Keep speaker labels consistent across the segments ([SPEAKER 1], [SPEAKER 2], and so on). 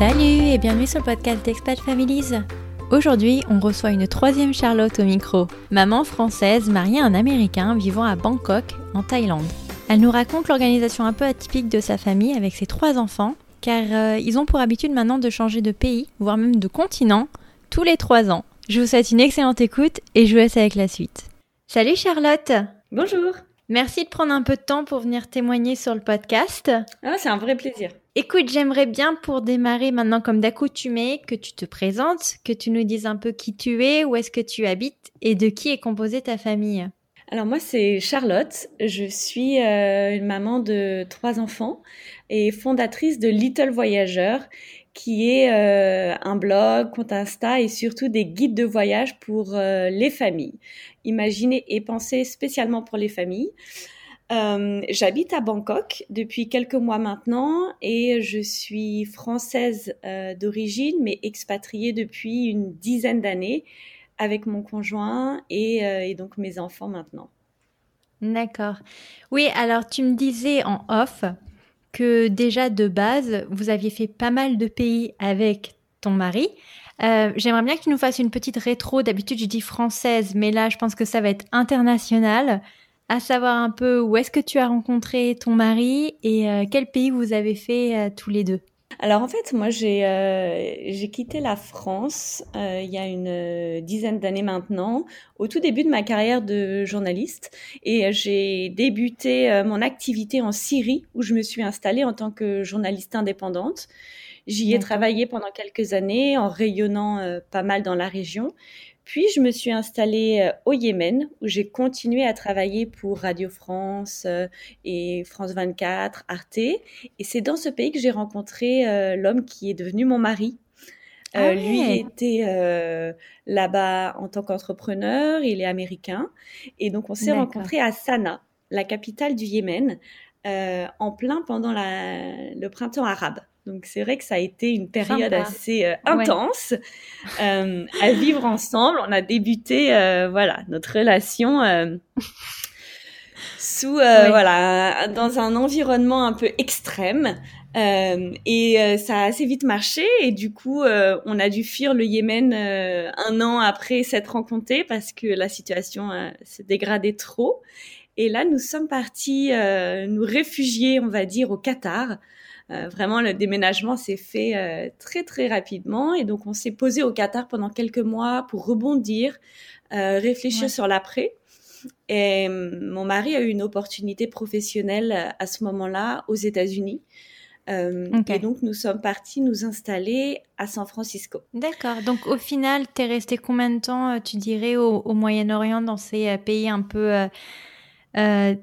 [SPEAKER 1] Salut et bienvenue sur le podcast d'Expat Families. Aujourd'hui, on reçoit une troisième Charlotte au micro, maman française mariée à un Américain vivant à Bangkok, en Thaïlande. Elle nous raconte l'organisation un peu atypique de sa famille avec ses trois enfants, car euh, ils ont pour habitude maintenant de changer de pays, voire même de continent, tous les trois ans. Je vous souhaite une excellente écoute et je vous laisse avec la suite. Salut Charlotte
[SPEAKER 2] Bonjour
[SPEAKER 1] Merci de prendre un peu de temps pour venir témoigner sur le podcast.
[SPEAKER 2] Ah, c'est un vrai plaisir.
[SPEAKER 1] Écoute, j'aimerais bien pour démarrer maintenant comme d'accoutumé que tu te présentes, que tu nous dises un peu qui tu es, où est-ce que tu habites et de qui est composée ta famille.
[SPEAKER 2] Alors moi c'est Charlotte, je suis euh, une maman de trois enfants et fondatrice de Little Voyageur qui est euh, un blog, compte Insta et surtout des guides de voyage pour euh, les familles, imaginés et pensés spécialement pour les familles. Euh, j'habite à Bangkok depuis quelques mois maintenant et je suis française d'origine mais expatriée depuis une dizaine d'années avec mon conjoint et, et donc mes enfants maintenant.
[SPEAKER 1] D'accord. Oui, alors tu me disais en off que déjà de base, vous aviez fait pas mal de pays avec ton mari. Euh, j'aimerais bien que tu nous fasses une petite rétro. D'habitude, je dis française, mais là, je pense que ça va être international. À savoir un peu où est-ce que tu as rencontré ton mari et euh, quel pays vous avez fait euh, tous les deux?
[SPEAKER 2] Alors en fait, moi j'ai euh, quitté la France euh, il y a une dizaine d'années maintenant, au tout début de ma carrière de journaliste, et j'ai débuté mon activité en Syrie où je me suis installée en tant que journaliste indépendante. J'y ai travaillé pendant quelques années en rayonnant pas mal dans la région. Puis je me suis installée euh, au Yémen où j'ai continué à travailler pour Radio France euh, et France 24, Arte. Et c'est dans ce pays que j'ai rencontré euh, l'homme qui est devenu mon mari. Ah lui était là-bas en tant qu'entrepreneur, il est américain. Et donc on s'est rencontrés à Sanaa, la capitale du Yémen, en plein pendant le printemps arabe. Donc c'est vrai que ça a été une période assez euh, intense euh, à vivre ensemble. On a débuté euh, voilà notre relation sous voilà dans un environnement un peu extrême. et ça a assez vite marché et du coup on a dû fuir le Yémen un an après s'être rencontrés parce que la situation s'est dégradée trop. Et là nous sommes partis nous réfugier on va dire au Qatar euh, vraiment, le déménagement s'est fait euh, très très rapidement et donc on s'est posé au Qatar pendant quelques mois pour rebondir, euh, réfléchir sur l'après. Et mon mari a eu une opportunité professionnelle à ce moment-là aux États-Unis. Et donc, nous sommes partis nous installer à San Francisco.
[SPEAKER 1] D'accord. Donc, au final, tu es resté combien de temps, tu dirais, au, Moyen-Orient, dans ces pays un peu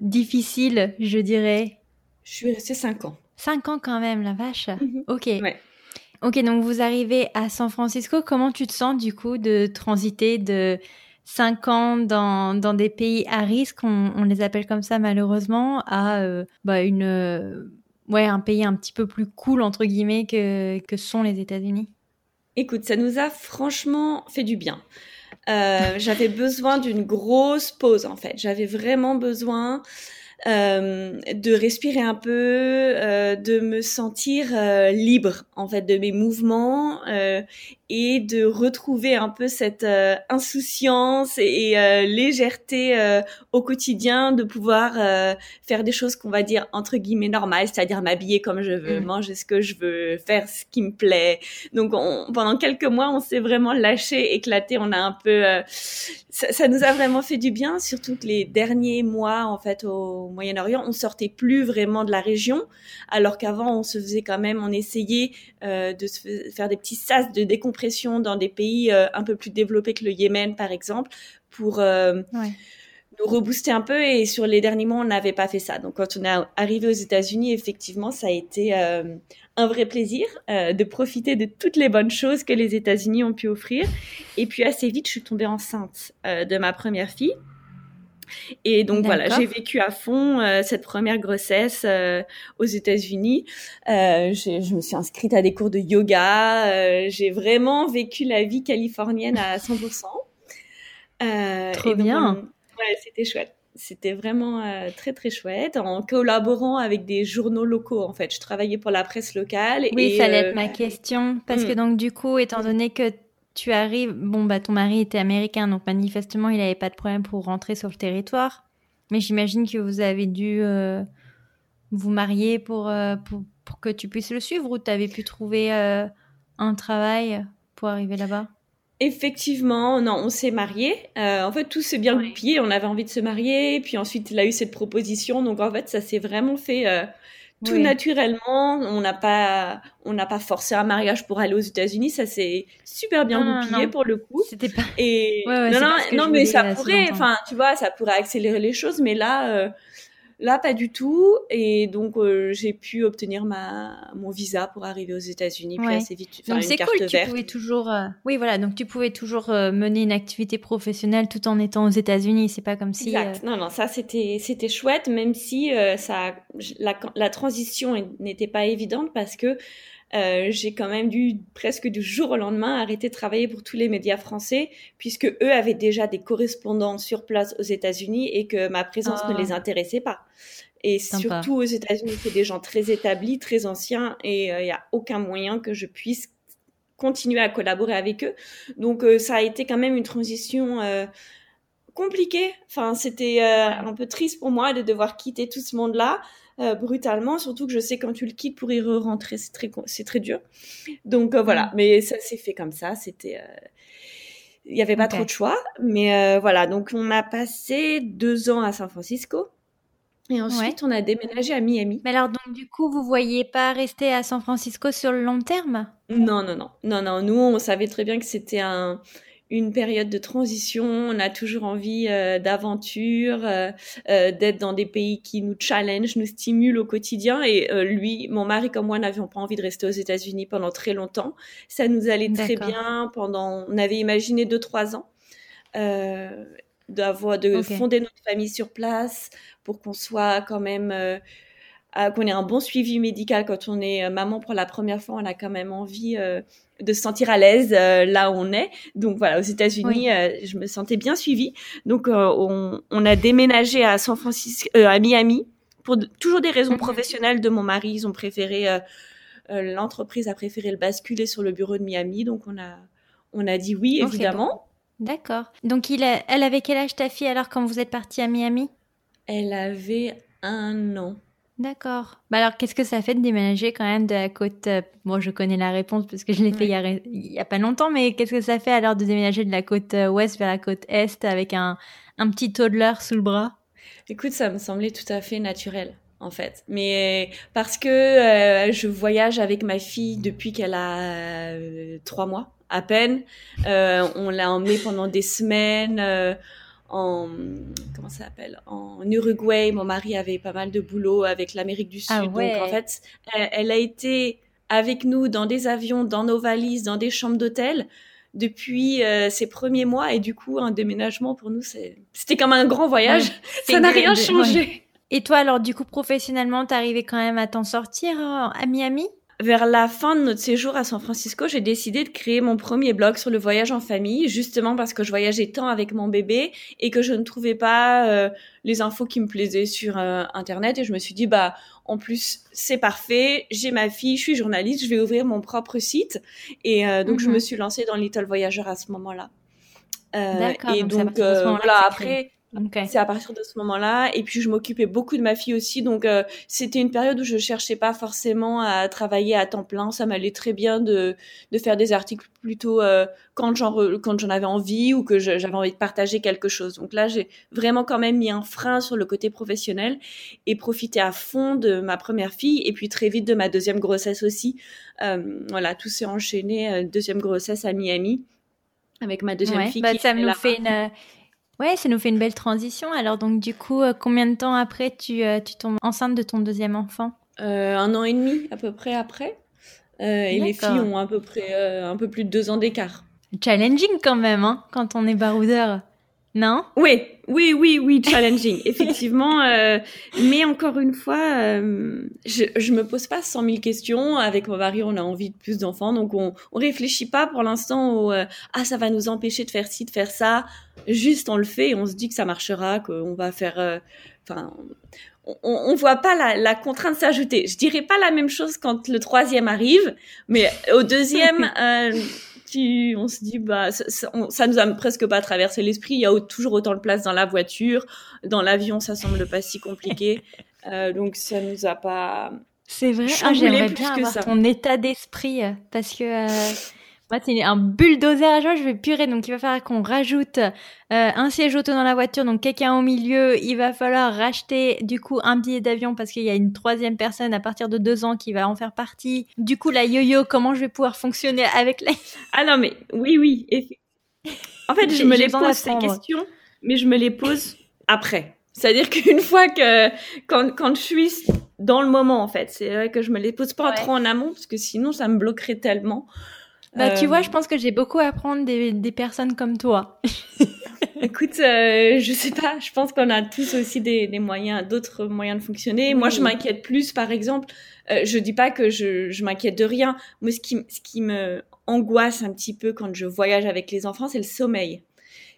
[SPEAKER 1] difficiles, je dirais?
[SPEAKER 2] Je suis restée cinq ans.
[SPEAKER 1] Cinq ans quand même, la vache. Mhm. Ok. Ok, donc vous arrivez à San Francisco. Comment tu te sens du coup de transiter de cinq ans dans, dans des pays à risque, on, les appelle comme ça malheureusement, à euh, bah, une, euh, ouais, un pays un petit peu plus cool entre guillemets que, que sont les États-Unis?
[SPEAKER 2] Écoute, ça nous a franchement fait du bien. Euh, j'avais besoin d'une grosse pause en fait. J'avais vraiment besoin euh, de respirer un peu, euh, de me sentir euh, libre en fait de mes mouvements et de retrouver un peu cette insouciance et, légèreté au quotidien, de pouvoir faire des choses qu'on va dire entre guillemets normales, c'est-à-dire m'habiller comme je veux, mmh. manger ce que je veux, faire ce qui me plaît. Donc pendant quelques mois, on s'est vraiment lâché, éclaté. On a un peu, ça, ça, nous a vraiment fait du bien, surtout que les derniers mois en fait au Moyen-Orient, on sortait plus vraiment de la région, alors qu'avant on se faisait quand même, on essayait euh, de se faire des petits sas de décompression dans des pays euh, un peu plus développés que le Yémen par exemple, pour euh, nous rebooster un peu. Et sur les derniers mois, on n'avait pas fait ça. Donc quand on est arrivé aux États-Unis, effectivement, ça a été un vrai plaisir de profiter de toutes les bonnes choses que les États-Unis ont pu offrir. Et puis assez vite, je suis tombée enceinte de ma première fille. Et donc voilà, j'ai vécu à fond euh, cette première grossesse euh, aux États-Unis. Euh, je me suis inscrite à des cours de yoga. J'ai vraiment vécu la vie californienne à 100%.
[SPEAKER 1] Trop bien.
[SPEAKER 2] ouais, c'était chouette. c'était vraiment très très chouette en collaborant avec des journaux locaux en fait. Je travaillais pour la presse locale.
[SPEAKER 1] Oui, ça allait être ma question parce que mm. donc du coup, étant donné que tu arrives, bon bah ton mari était américain donc manifestement il n'avait pas de problème pour rentrer sur le territoire, mais j'imagine que vous avez dû vous marier pour, pour, pour que tu puisses le suivre ou tu avais pu trouver un travail pour arriver là-bas?
[SPEAKER 2] Effectivement, non, on s'est marié. Euh, en fait, tout s'est bien goupillé. On avait envie de se marier, puis ensuite, il a eu cette proposition. Donc, en fait, ça s'est vraiment fait tout naturellement. On n'a pas, on n'a pas forcé un mariage pour aller aux États-Unis. Ça s'est super bien goupillé pour le coup.
[SPEAKER 1] C'était pas.
[SPEAKER 2] Et non, non, non mais ça pourrait. Enfin, tu vois, ça pourrait accélérer les choses. Mais là, euh, Là, pas du tout. Et donc, euh, j'ai pu obtenir ma, mon visa pour arriver aux États-Unis puis assez vite
[SPEAKER 1] donc, c'est cool, Tu pouvais toujours, euh, oui, voilà. Donc, tu pouvais toujours euh, mener une activité professionnelle tout en étant aux États-Unis. C'est pas comme si.
[SPEAKER 2] Exact. Non, non, ça, c'était, c'était chouette, même si ça, la, la transition n'était pas évidente parce que euh, j'ai quand même dû presque du jour au lendemain arrêter de travailler pour tous les médias français puisque eux avaient déjà des correspondants sur place aux États-Unis et que ma présence ne les ah. intéressait pas. Et surtout aux États-Unis, c'est des gens très établis, très anciens et il euh, n'y a aucun moyen que je puisse continuer à collaborer avec eux. Donc euh, ça a été quand même une transition compliquée. Enfin, c'était un peu triste pour moi de devoir quitter tout ce monde-là. Euh, brutalement, surtout que je sais quand tu le quittes pour y re-rentrer, c'est très, c'est très dur. Donc euh, voilà, mm. mais ça s'est fait comme ça, c'était... Euh, il n'y avait pas trop de choix, mais voilà, donc on a passé deux ans à San Francisco. Et ensuite, on a déménagé à Miami.
[SPEAKER 1] Mais alors, donc, du coup, vous voyez pas rester à San Francisco sur le long terme?
[SPEAKER 2] Non, non, non. Non, non. Nous, on savait très bien que c'était un, une période de transition. On a toujours envie euh, d'aventure, euh, euh, d'être dans des pays qui nous challenge, nous stimulent au quotidien. Et lui, mon mari comme moi, n'avions pas envie de rester aux États-Unis pendant très longtemps. Ça nous allait très bien pendant. On avait imaginé deux trois ans d'avoir de fonder notre famille sur place pour qu'on soit quand même qu'on ait un bon suivi médical quand on est maman pour la première fois. On a quand même envie de se sentir à l'aise euh, là où on est. Donc voilà, aux États-Unis, euh, je me sentais bien suivie. Donc euh, on, on, a déménagé à San Francisco, à Miami pour toujours des raisons mhm. professionnelles de mon mari. Ils ont préféré l'entreprise a préféré le basculer sur le bureau de Miami. Donc on a on a dit oui évidemment.
[SPEAKER 1] D'accord. Donc il a, elle avait quel âge ta fille alors quand vous êtes parti à Miami?
[SPEAKER 2] Elle avait un an.
[SPEAKER 1] D'accord. Bah alors, qu'est-ce que ça fait de déménager quand même de la côte euh, Bon, je connais la réponse parce que je l'ai fait il y, a, pas longtemps, mais qu'est-ce que ça fait alors de déménager de la côte euh, ouest vers la côte est avec un, un petit toddler sous le bras?
[SPEAKER 2] Écoute, ça me semblait tout à fait naturel en fait. Mais parce que euh, je voyage avec ma fille depuis qu'elle a trois mois à peine. on l'a emmenée pendant des semaines en comment ça s'appelle en Uruguay mon mari avait pas mal de boulot avec l'Amérique du ah Sud donc en fait elle, a été avec nous dans des avions dans nos valises dans des chambres d'hôtel depuis euh, ses premiers mois et du coup un déménagement pour nous c'était comme un grand voyage. Ça n'a rien changé.
[SPEAKER 1] Et toi alors du coup professionnellement t'arrivais quand même à t'en sortir euh, à Miami?
[SPEAKER 2] Vers la fin de notre séjour à San Francisco, j'ai décidé de créer mon premier blog sur le voyage en famille, justement parce que je voyageais tant avec mon bébé et que je ne trouvais pas euh, les infos qui me plaisaient sur euh, Internet. Et je me suis dit, bah, en plus, c'est parfait, j'ai ma fille, je suis journaliste, je vais ouvrir mon propre site. Et euh, donc, je me mhm. suis lancée dans Little Voyageur à ce moment-là. et donc, donc voilà, après c'est à partir de ce moment-là. Et puis, je m'occupais beaucoup de ma fille aussi. Donc, euh, c'était une période où je cherchais pas forcément à travailler à temps plein. Ça m'allait très bien de, de faire des articles plutôt euh, quand j'en quand j'en avais envie ou que j'avais envie de partager quelque chose. Donc là, j'ai vraiment quand même mis un frein sur le côté professionnel et profité à fond de ma première fille et puis très vite de ma deuxième grossesse aussi. Euh, voilà, tout s'est enchaîné. deuxième grossesse à Miami avec ma deuxième fille.
[SPEAKER 1] Bah, ça nous fait une Ouais, ça nous fait une belle transition. Alors donc du coup, euh, combien de temps après tu, euh, tu tombes enceinte de ton deuxième enfant?
[SPEAKER 2] Euh, Un an et demi à peu près après. et les filles ont à peu près un peu plus de deux ans d'écart.
[SPEAKER 1] Challenging quand même, hein, quand on est baroudeur. Non?
[SPEAKER 2] Oui, oui, oui, oui, challenging, effectivement. Euh, mais encore une fois, euh, je, je me pose pas cent mille questions. Avec mon mari, on a envie de plus d'enfants, donc on, on réfléchit pas pour l'instant au euh, ah ça va nous empêcher de faire ci, de faire ça. Juste on le fait et on se dit que ça marchera, qu'on va faire. Euh, enfin, on, on voit pas la, la contrainte s'ajouter. Je dirais pas la même chose quand le troisième arrive, mais au deuxième. on se dit bah ça, ça, nous a presque pas traversé l'esprit. Il y a toujours autant de place dans la voiture, dans l'avion, ça semble pas si compliqué. Euh, donc ça nous a pas.
[SPEAKER 1] C'est vrai. Ah, J'aimerais bien avoir ton état d'esprit parce que euh, moi, c'est un bulldozer à joie, je vais purer. Donc, il va falloir qu'on rajoute euh, un siège auto dans la voiture, donc quelqu'un au milieu. Il va falloir racheter, du coup, un billet d'avion parce qu'il y a une troisième personne à partir de deux ans qui va en faire partie. Du coup, la yo-yo, comment je vais pouvoir fonctionner avec la...
[SPEAKER 2] Ah non, mais oui, oui. En fait, je me les pose ces questions, mais je me les pose après. C'est-à-dire qu'une fois que, quand, quand je suis dans le moment, en fait, c'est vrai que je me les pose pas trop en amont parce que sinon, ça me bloquerait tellement.
[SPEAKER 1] Bah, tu vois, je euh, pense que j'ai beaucoup à apprendre des, des personnes comme toi.
[SPEAKER 2] Écoute, euh, je sais pas, je pense qu'on a tous aussi des, des moyens, d'autres moyens de fonctionner. Moi, je m'inquiète plus, par exemple, euh, je dis pas que je, je m'inquiète de rien. Moi, ce qui, ce qui me angoisse un petit peu quand je voyage avec les enfants, c'est le sommeil.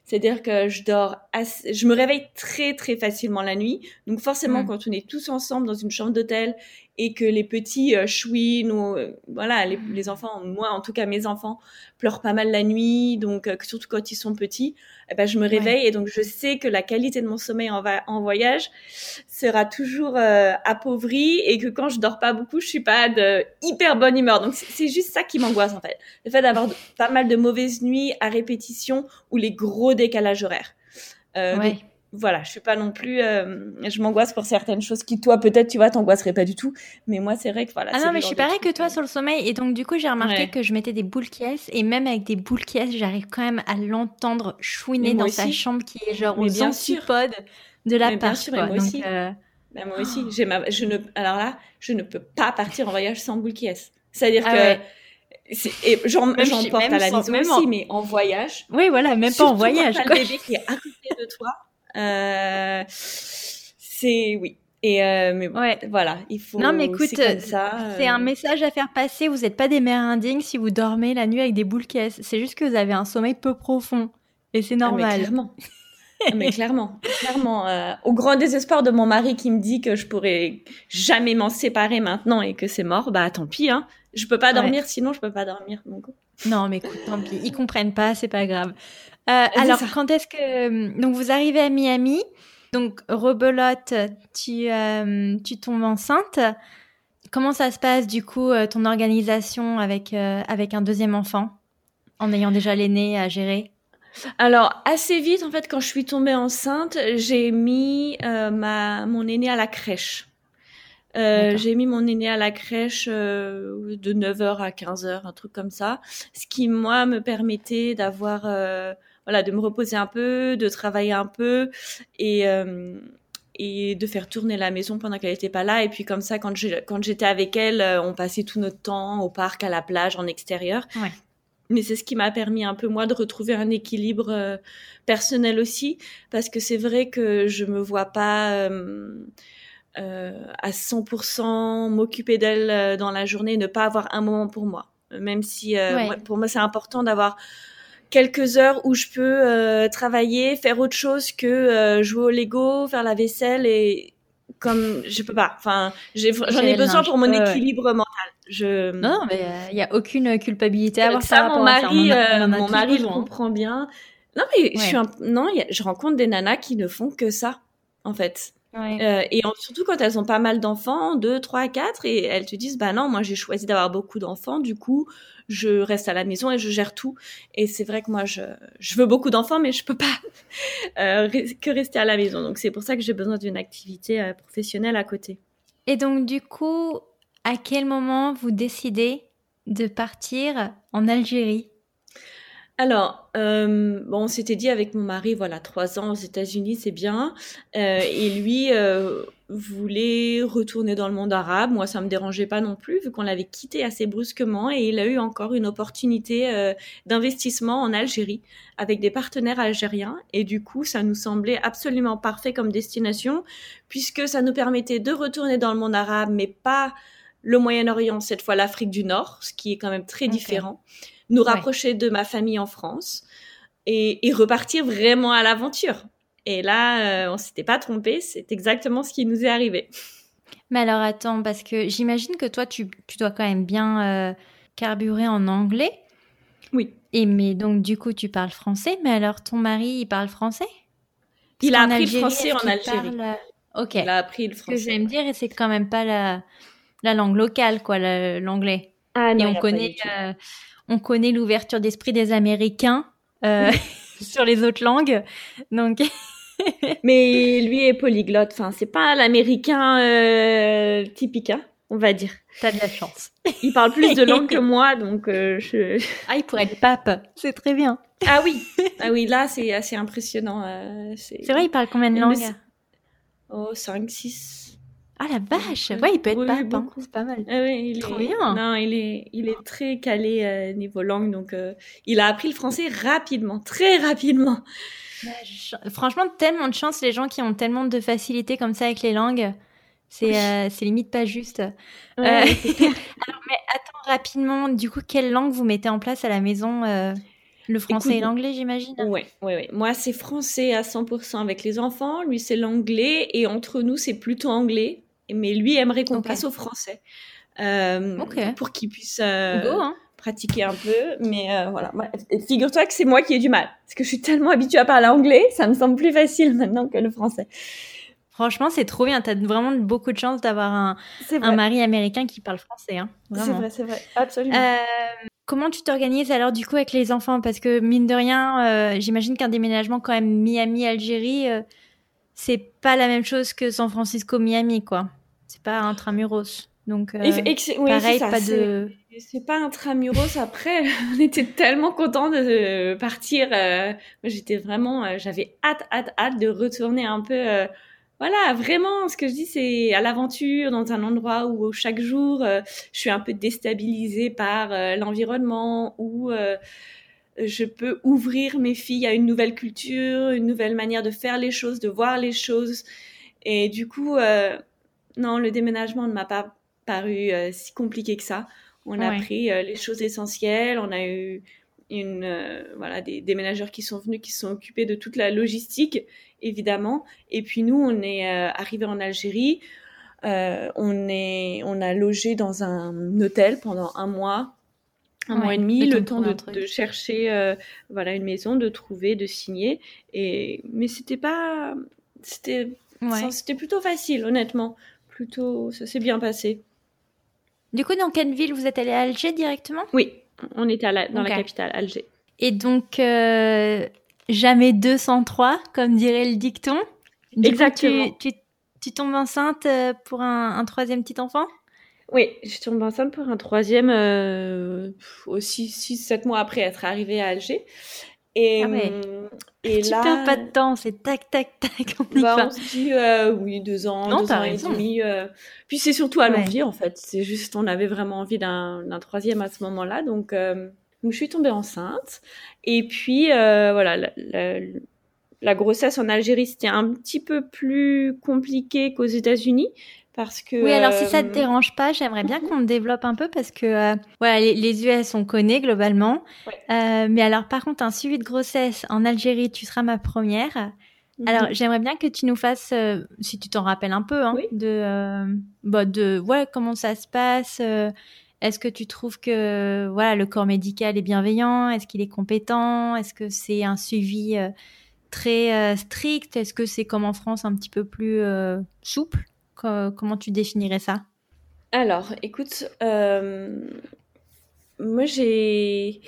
[SPEAKER 2] C'est-à-dire que je dors, je me réveille très très facilement la nuit. Donc forcément, mm. quand on est tous ensemble dans une chambre d'hôtel et que les petits euh, chouinent ou euh, voilà les, les, enfants moi en tout cas mes enfants pleurent pas mal la nuit donc euh, surtout quand ils sont petits eh ben je me réveille et donc je sais que la qualité de mon sommeil en, en voyage sera toujours euh, appauvrie et que quand je dors pas beaucoup je suis pas de hyper bonne humeur. Donc c'est juste ça qui m'angoisse en fait. Le fait d'avoir pas mal de mauvaises nuits à répétition ou les gros décalages horaires. Euh, voilà, je suis pas non plus, euh, je m'angoisse pour certaines choses qui toi peut-être tu vois t'angoisserais pas du tout, mais moi c'est vrai que voilà.
[SPEAKER 1] Ah non mais je suis pareil que toi sur le sommeil et donc du coup j'ai remarqué que je mettais des boules qui et même avec des boules qui j'arrive quand même à l'entendre chouiner dans sa chambre qui est genre aux antipodes de la part.
[SPEAKER 2] Moi aussi. Euh, moi aussi, j'ai ma, je ne, alors là, je ne peux pas partir en voyage sans boules qui C'est-à-dire ah que et j'en porte à la maison aussi, mais en voyage.
[SPEAKER 1] Oui, voilà, même pas en voyage.
[SPEAKER 2] Quand le bébé qui est à côté de toi, c'est oui. Et euh, mais ouais. voilà, il faut.
[SPEAKER 1] Non, mais écoute, c'est un euh. message à faire passer. Vous n'êtes pas des mères indignes si vous dormez la nuit avec des boules caisses. C'est juste que vous avez un sommeil peu profond et c'est ah, normal.
[SPEAKER 2] mais clairement. Ah, mais clairement, clairement, euh, au grand désespoir de mon mari qui me dit que je pourrais jamais m'en séparer maintenant et que c'est mort, bah tant pis, hein. Je peux pas dormir, sinon je peux pas dormir. Donc...
[SPEAKER 1] Non, mais écoute, tant pis, ils comprennent pas, c'est pas grave. Euh, alors, quand est-ce que donc vous arrivez à Miami Donc rebelote, tu euh, tu tombes enceinte. Comment ça se passe du coup euh, ton organisation avec avec un deuxième enfant en ayant déjà l'aîné à gérer?
[SPEAKER 2] Alors assez vite en fait quand je suis tombée enceinte, j'ai mis ma mon aîné à la crèche. J'ai mis mon aîné à la crèche de 9h à 15h, un truc comme ça, ce qui moi me permettait d'avoir voilà, de me reposer un peu, de travailler un peu et euh, et de faire tourner la maison pendant qu'elle n'était pas là. Et puis comme ça, quand quand j'étais avec elle, euh, on passait tout notre temps au parc, à la plage, en extérieur. Mais c'est ce qui m'a permis un peu moi de retrouver un équilibre euh, personnel aussi, parce que c'est vrai que je me vois pas à 100% m'occuper d'elle dans la journée, ne pas avoir un moment pour moi. Même si pour moi c'est important d'avoir quelques heures où je peux euh, travailler, faire autre chose que euh, jouer au Lego, faire la vaisselle et comme je peux pas. Enfin, j'en ai, besoin pour mon équilibre mental. Je...
[SPEAKER 1] Non, mais il euh, y a aucune culpabilité à avoir.
[SPEAKER 2] Ça, mon mari, mon mari le comprend bien. Non, mais je suis un... non, je rencontre des nanas qui ne font que ça, en fait. Euh, et surtout quand elles ont pas mal d'enfants, deux, trois, quatre, et elles te disent bah non, moi j'ai choisi d'avoir beaucoup d'enfants, du coup je reste à la maison et je gère tout. Et c'est vrai que moi je, je veux beaucoup d'enfants, mais je peux pas euh, que rester à la maison. Donc c'est pour ça que j'ai besoin d'une activité euh, professionnelle à côté.
[SPEAKER 1] Et donc du coup, à quel moment vous décidez de partir en Algérie?
[SPEAKER 2] Alors, euh, bon, on s'était dit avec mon mari, voilà, trois ans aux États-Unis, c'est bien. Euh, et lui, euh, voulait retourner dans le monde arabe. Moi, ça me dérangeait pas non plus, vu qu'on l'avait quitté assez brusquement. Et il a eu encore une opportunité d'investissement en Algérie avec des partenaires algériens. Et du coup, ça nous semblait absolument parfait comme destination, puisque ça nous permettait de retourner dans le monde arabe, mais pas le Moyen-Orient, cette fois l'Afrique du Nord, ce qui est quand même très différent. Nous rapprocher de ma famille en France et, et repartir vraiment à l'aventure. Et là, euh, on s'était pas trompé, c'est exactement ce qui nous est arrivé.
[SPEAKER 1] Mais alors attends, parce que j'imagine que toi, tu, tu, dois quand même bien euh, carburer en anglais.
[SPEAKER 2] Oui.
[SPEAKER 1] Et mais donc du coup, tu parles français, mais alors ton mari, il parle français?
[SPEAKER 2] Il a appris le français en Algérie.
[SPEAKER 1] Euh, ok.
[SPEAKER 2] Il a appris le français.
[SPEAKER 1] Ce que je vais me dire, et c'est quand même pas la, la langue locale, quoi, l'anglais.
[SPEAKER 2] Ah non,
[SPEAKER 1] et on connaît, on connaît l'ouverture d'esprit des Américains. sur les autres langues. Donc.
[SPEAKER 2] Mais lui est polyglotte. Enfin, c'est pas l'américain euh, typique, hein, on va dire.
[SPEAKER 1] T'as de la chance.
[SPEAKER 2] Il parle plus de langues que moi, donc euh, je.
[SPEAKER 1] Ah, il pourrait être pape. C'est très bien.
[SPEAKER 2] Ah oui, ah oui, là c'est assez impressionnant. Euh,
[SPEAKER 1] c'est vrai, il parle combien de langues?
[SPEAKER 2] Oh, 5, 6.
[SPEAKER 1] Ah la vache Ouais, il peut être pape, hein. c'est pas mal.
[SPEAKER 2] Ah oui, il
[SPEAKER 1] Trop
[SPEAKER 2] est...
[SPEAKER 1] bien
[SPEAKER 2] Non, il est, il est très calé euh, niveau langue, donc euh, il a appris le français rapidement, très rapidement.
[SPEAKER 1] Franchement, tellement de chance, les gens qui ont tellement de facilité comme ça avec les langues. C'est euh, limite pas juste.
[SPEAKER 2] Ouais,
[SPEAKER 1] Alors, mais attends, rapidement, du coup, quelle langue vous mettez en place à la maison Le français
[SPEAKER 2] Écoute,
[SPEAKER 1] et l'anglais, j'imagine?
[SPEAKER 2] Ouais, ouais, ouais. Moi, c'est français à 100% avec les enfants. Lui, c'est l'anglais. Et entre nous, c'est plutôt anglais mais lui aimerait qu'on
[SPEAKER 1] okay.
[SPEAKER 2] passe au français euh,
[SPEAKER 1] okay.
[SPEAKER 2] pour qu'il puisse euh,
[SPEAKER 1] Go, hein.
[SPEAKER 2] pratiquer un peu. Mais euh, voilà, figure-toi que c'est moi qui ai du mal parce que je suis tellement habituée à parler anglais, ça me semble plus facile maintenant que le français.
[SPEAKER 1] Franchement, c'est trop bien. T'as vraiment beaucoup de chance d'avoir un, un, mari américain qui parle français. Hein,
[SPEAKER 2] c'est vrai, c'est vrai, absolument.
[SPEAKER 1] Euh, comment tu t'organises alors du coup avec les enfants? Parce que mine de rien, euh, j'imagine qu'un déménagement quand même Miami-Algérie, euh, c'est pas la même chose que San Francisco-Miami, quoi c'est pas intramuros. Donc, euh,
[SPEAKER 2] et, et oui,
[SPEAKER 1] pareil,
[SPEAKER 2] ça,
[SPEAKER 1] pas de.
[SPEAKER 2] C'est pas intramuros. Après, on était tellement contents de partir. Euh, J'étais vraiment, euh, j'avais hâte, hâte, hâte de retourner un peu. Euh, voilà, vraiment, ce que je dis, c'est à l'aventure, dans un endroit où chaque jour, euh, je suis un peu déstabilisée par l'environnement, où je peux ouvrir mes filles à une nouvelle culture, une nouvelle manière de faire les choses, de voir les choses. Et du coup, non, le déménagement ne m'a pas paru euh, si compliqué que ça. On a
[SPEAKER 1] Ouais.
[SPEAKER 2] pris euh, les choses essentielles. On a eu une, euh, voilà, des déménageurs qui sont venus, qui se sont occupés de toute la logistique, évidemment. Et puis nous, on est arrivés en Algérie. On, est, on a logé dans un hôtel pendant un mois, un
[SPEAKER 1] Ouais,
[SPEAKER 2] mois et demi,
[SPEAKER 1] le temps de
[SPEAKER 2] chercher voilà, une maison, de trouver, de signer. Et, mais c'était pas. C'était
[SPEAKER 1] Ouais.
[SPEAKER 2] ça, C'était plutôt facile, honnêtement. Plutôt, ça s'est bien passé.
[SPEAKER 1] Du coup, dans quelle ville vous êtes allé à Alger directement?
[SPEAKER 2] Oui, on était à la- dans la capitale, Alger.
[SPEAKER 1] Et donc, euh, jamais 203, comme dirait le dicton? Du coup,
[SPEAKER 2] Exactement.
[SPEAKER 1] tu, tu, tu tombes enceinte euh, pour un, un troisième petit enfant?
[SPEAKER 2] Oui, je suis tombée enceinte pour un troisième euh, aussi 6-7 mois après être arrivée à Alger. Et,
[SPEAKER 1] Ah ouais.
[SPEAKER 2] hum, et
[SPEAKER 1] Tu
[SPEAKER 2] là,
[SPEAKER 1] perds pas de temps, c'est tac, tac, tac, on
[SPEAKER 2] bah, on se dit euh, oui, deux ans,
[SPEAKER 1] Non,
[SPEAKER 2] deux
[SPEAKER 1] t'as
[SPEAKER 2] ans et
[SPEAKER 1] raison.
[SPEAKER 2] demi. euh. Puis c'est surtout à
[SPEAKER 1] Ouais.
[SPEAKER 2] l'envie en fait. C'est juste, on avait vraiment envie d'un troisième à ce moment-là. Donc, euh, donc je suis tombée enceinte. Et puis voilà, la, la- la grossesse en Algérie c'était un petit peu plus compliqué qu'aux États-Unis parce que.
[SPEAKER 1] Oui, alors si ça te
[SPEAKER 2] euh,
[SPEAKER 1] dérange pas, j'aimerais bien qu'on développe un peu parce que euh, voilà, les, les US on connaît globalement, Euh, mais alors par contre un suivi de grossesse en Algérie, tu seras ma première.
[SPEAKER 2] mhm.
[SPEAKER 1] Alors j'aimerais bien que tu nous fasses, euh, si tu t'en rappelles un peu, hein,
[SPEAKER 2] Oui.
[SPEAKER 1] de, euh, bah, de ouais comment ça se passe. euh, Est-ce que tu trouves que voilà le corps médical est bienveillant Est-ce qu'il est compétent Est-ce que c'est un suivi euh, très euh, strict Est-ce que c'est comme en France un petit peu plus euh, souple? Co- Comment tu définirais ça?
[SPEAKER 2] Alors, écoute, euh, moi j'ai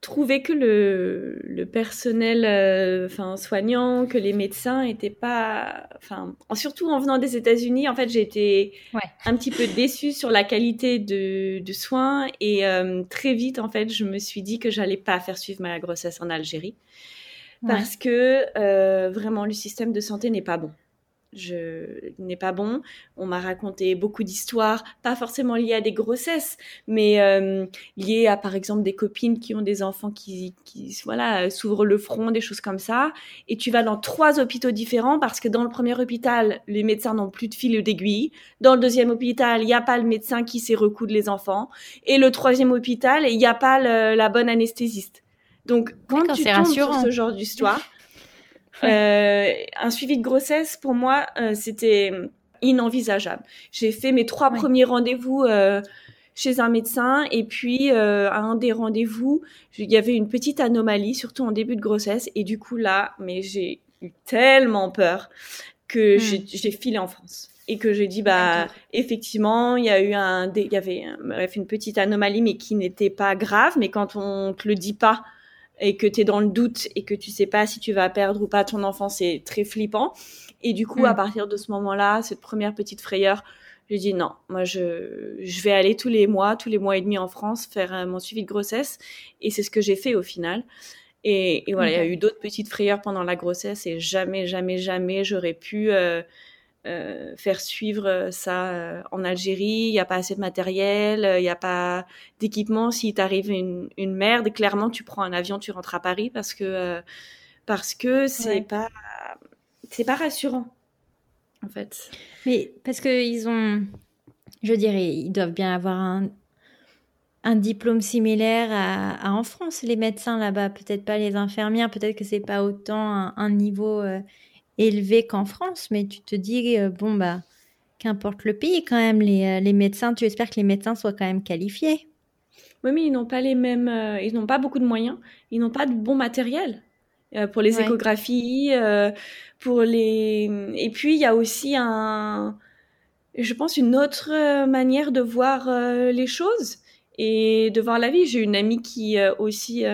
[SPEAKER 2] trouvé que le, le personnel euh, soignant, que les médecins étaient pas. Enfin, en- surtout en venant des États-Unis, en fait, j'ai été
[SPEAKER 1] Ouais.
[SPEAKER 2] un petit peu déçue sur la qualité de, de soins et euh, très vite, en fait, je me suis dit que j'allais pas faire suivre ma grossesse en Algérie
[SPEAKER 1] Ouais.
[SPEAKER 2] parce que euh, vraiment le système de santé n'est pas bon. Je n'est pas bon. On m'a raconté beaucoup d'histoires, pas forcément liées à des grossesses, mais euh, liées à par exemple des copines qui ont des enfants qui, qui voilà s'ouvrent le front, des choses comme ça. Et tu vas dans trois hôpitaux différents parce que dans le premier hôpital, les médecins n'ont plus de fil ou d'aiguille. Dans le deuxième hôpital, il n'y a pas le médecin qui sait recoudre les enfants. Et le troisième hôpital, il n'y a pas la bonne anesthésiste. Donc quand tu tombes sur ce genre d'histoire euh, un suivi de grossesse, pour moi, euh, c'était inenvisageable. J'ai fait mes trois premiers rendez-vous euh, chez un médecin et puis à un des rendez-vous, il y avait une petite anomalie, surtout en début de grossesse. Et du coup là, mais j'ai eu tellement peur que hmm. j'ai filé en France et que j'ai dit bah effectivement il y a eu un il y avait bref une petite anomalie mais qui n'était pas grave mais quand on te le dit pas et que tu es dans le doute et que tu sais pas si tu vas perdre ou pas ton enfant, c'est très flippant. Et du coup, à mm. partir de ce moment-là, cette première petite frayeur, j'ai dit non, moi je, je vais aller tous les mois, tous les mois et demi en France faire euh, mon suivi de grossesse. Et c'est ce que j'ai fait au final. Et, et voilà, il y a eu d'autres petites frayeurs pendant la grossesse et jamais, jamais, jamais j'aurais pu euh, euh, faire suivre euh, ça euh, en Algérie. Il n'y a pas assez de matériel, il n'y a pas d'équipement. Si t'arrive une, une merde, clairement, tu prends un avion, tu rentres à Paris parce que parce que c'est pas c'est pas rassurant en fait.
[SPEAKER 1] Mais parce que ils ont, je dirais, ils doivent bien avoir un, un diplôme similaire à, en France, les médecins là-bas, peut-être pas les infirmières, peut-être que c'est pas autant un, niveau élevé qu'en France, mais tu te dis, euh, bon, bah, qu'importe le pays, quand même, les, euh, les, médecins, tu espères que les médecins soient quand même qualifiés.
[SPEAKER 2] Oui, mais ils n'ont pas les mêmes, euh, ils n'ont pas beaucoup de moyens, ils n'ont pas de bon matériel pour les échographies, pour les, et puis il y a aussi un, je pense, une autre manière de voir les choses et de voir la vie. J'ai une amie qui aussi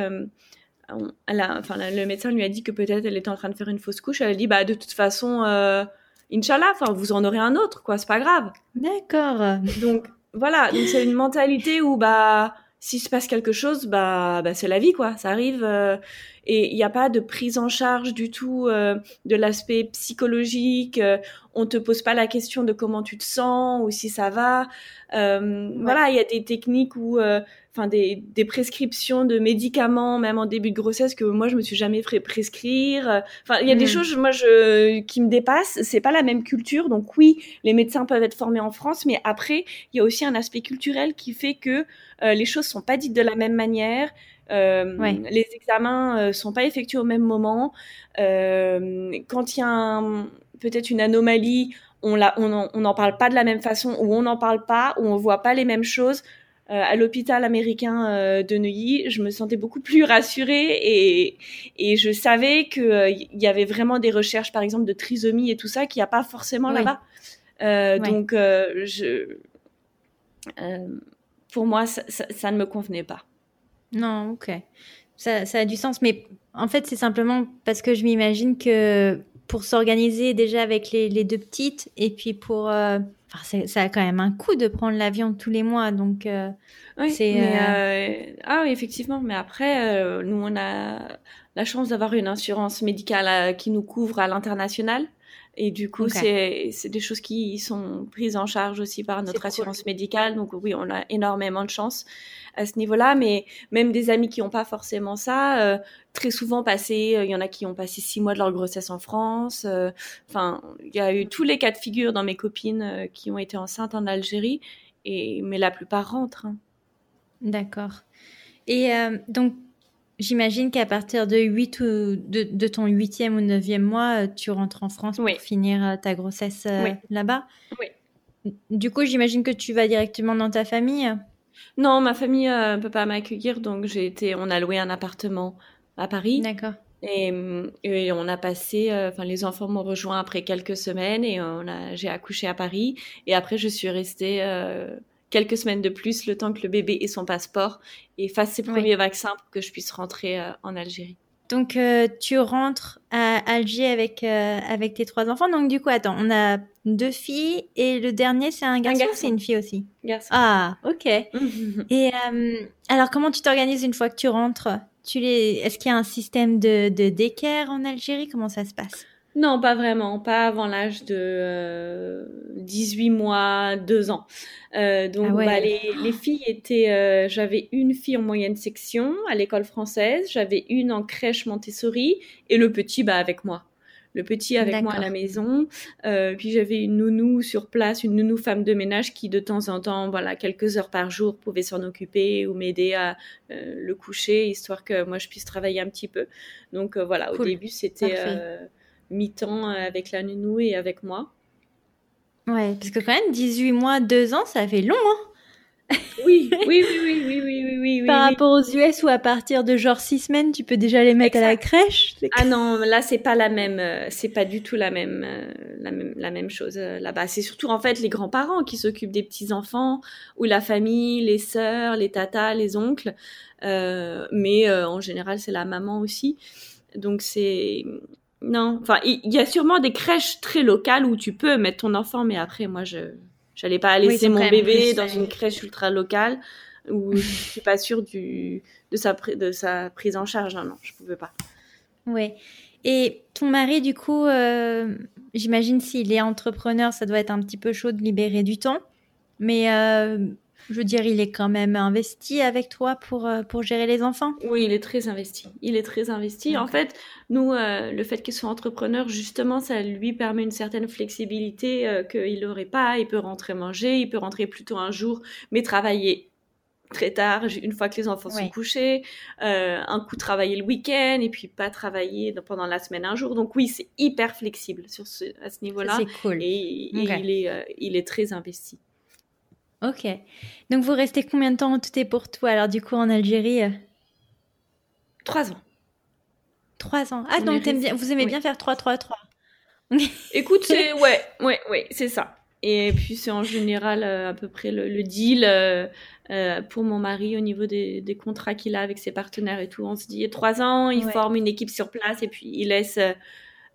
[SPEAKER 2] enfin, le médecin lui a dit que peut-être elle était en train de faire une fausse couche. Elle a dit, bah, de toute façon, euh, Inch'Allah, vous en aurez un autre, quoi, c'est pas grave.
[SPEAKER 1] D'accord.
[SPEAKER 2] Donc, voilà, donc c'est une mentalité où, bah, s'il se passe quelque chose, bah, bah c'est la vie, quoi, ça arrive. Euh, et il n'y a pas de prise en charge du tout euh, de l'aspect psychologique. Euh, on te pose pas la question de comment tu te sens ou si ça va. Euh, Voilà, il y a des techniques ou euh, enfin des, des, prescriptions de médicaments même en début de grossesse que moi je me suis jamais fait prescrire. Enfin, il y a des mm. choses moi je qui me dépassent. C'est pas la même culture, donc oui, les médecins peuvent être formés en France, mais après il y a aussi un aspect culturel qui fait que les choses sont pas dites de la même manière. Euh, les examens euh, sont pas effectués au même moment. Euh, quand il y a peut-être une anomalie, on n'en on, on parle pas de la même façon, ou on n'en parle pas, ou on voit pas les mêmes choses. à l'hôpital américain de Neuilly, je me sentais beaucoup plus rassurée et, et je savais qu'il y avait vraiment des recherches, par exemple, de trisomie et tout ça, qu'il n'y a pas forcément là-bas. Donc, je, pour moi, ça, ça, ne me convenait pas.
[SPEAKER 1] Non, ok. Ça, ça a du sens, mais en fait, c'est simplement parce que je m'imagine que pour s'organiser déjà avec les, les, deux petites, et puis pour... Euh, ça a quand même un coût de prendre l'avion tous les mois, donc... Euh,
[SPEAKER 2] oui, c'est, euh, ah oui, effectivement. Mais après, nous, on a la chance d'avoir une assurance médicale qui nous couvre à l'international. Et du coup, c'est des choses qui sont prises en charge aussi par notre assurance médicale. Donc oui, on a énormément de chance à ce niveau-là. Mais même des amis qui n'ont pas forcément ça, euh, très souvent passé, euh, il y en a qui ont passé six mois de leur grossesse en France. Euh, enfin, il y a eu tous les cas de figure dans mes copines qui ont été enceintes en Algérie. Et, mais la plupart rentrent. Hein.
[SPEAKER 1] D'accord. Et donc, J'imagine qu'à partir de 8 ou de, de, ton huitième ou neuvième mois, euh, tu rentres en France pour finir euh, ta grossesse euh, là-bas. Oui. Du coup, j'imagine que tu vas directement dans ta famille?
[SPEAKER 2] Non, ma famille ne peut pas m'accueillir, donc j'ai été. On a loué un appartement à Paris.
[SPEAKER 1] D'accord.
[SPEAKER 2] Et, et, on a passé, enfin les enfants m'ont rejoint après quelques semaines et on a, j'ai accouché à Paris. Et après, je suis restée quelques semaines de plus, le temps que le bébé ait son passeport et fasse ses premiers vaccins pour que je puisse rentrer euh, en Algérie.
[SPEAKER 1] Donc euh, tu rentres à Alger avec euh, avec tes trois enfants. Donc du coup, attends, on a deux filles et le dernier c'est un garçon. C'est une fille aussi?
[SPEAKER 2] Garçon.
[SPEAKER 1] Ah, ok. et alors comment tu t'organises une fois que tu rentres? Tu les Est-ce qu'il y a un système de de d'équerre en Algérie? Comment ça se passe?
[SPEAKER 2] Non, pas vraiment, pas avant l'âge de 18 mois, 2 ans. donc ah bah, les, les, filles étaient, j'avais une fille en moyenne section à l'école française, j'avais une en crèche Montessori et le petit bah avec moi le petit avec moi à la maison. Euh, puis j'avais une nounou sur place, une nounou femme de ménage qui de temps en temps, voilà, quelques heures par jour pouvait s'en occuper ou m'aider à euh, le coucher, histoire que moi je puisse travailler un petit peu. Donc euh, voilà, au début c'était mi-temps avec la nounou et avec moi.
[SPEAKER 1] Ouais, parce que quand même 18 mois, 2 ans, ça fait long, hein
[SPEAKER 2] oui, oui, oui, oui, oui, oui, oui,
[SPEAKER 1] Par rapport aux US où à partir de genre six semaines, tu peux déjà les mettre à la crèche.
[SPEAKER 2] Ah non, là c'est pas la même, euh, c'est pas du tout la même, euh, la même, la même chose euh, là-bas. C'est surtout en fait les grands-parents qui s'occupent des petits enfants ou la famille, les sœurs, les tatas, les oncles. mais en général c'est la maman aussi. Donc c'est non, enfin il y, a sûrement des crèches très locales où tu peux mettre ton enfant, mais après moi je J'allais pas laisser mon bébé dans une crèche ultra locale où je suis pas sûre du, de, sa, de sa prise en charge. Non, non, je pouvais pas.
[SPEAKER 1] Oui. Et ton mari, du coup, euh, j'imagine s'il est entrepreneur, ça doit être un petit peu chaud de libérer du temps. Mais euh, je veux dire, il est quand même investi avec toi pour, euh, pour gérer les enfants
[SPEAKER 2] Oui, il est très investi. Il est très investi. En fait, nous, euh, le fait qu'il soit entrepreneur, justement, ça lui permet une certaine flexibilité euh, qu'il n'aurait pas. Il peut rentrer manger, il peut rentrer plutôt un jour, mais travailler très tard, une fois que les enfants sont couchés, un coup travailler le week-end et puis pas travailler pendant la semaine un jour. Donc oui, c'est hyper flexible sur ce, à ce niveau-là.
[SPEAKER 1] C'est cool.
[SPEAKER 2] Et, il, est, il est très investi.
[SPEAKER 1] Ok. Donc vous restez combien de temps tout est pour toi alors du coup en Algérie
[SPEAKER 2] Trois ans.
[SPEAKER 1] Trois ans. Ah donc bien, vous aimez bien faire 3-3-3
[SPEAKER 2] Écoute, c'est ouais, ouais, ouais, c'est ça. Et puis c'est en général euh, à peu près le, deal euh, euh, pour mon mari au niveau des, contrats qu'il a avec ses partenaires et tout. On se dit trois ans, il forme une équipe sur place et puis il laisse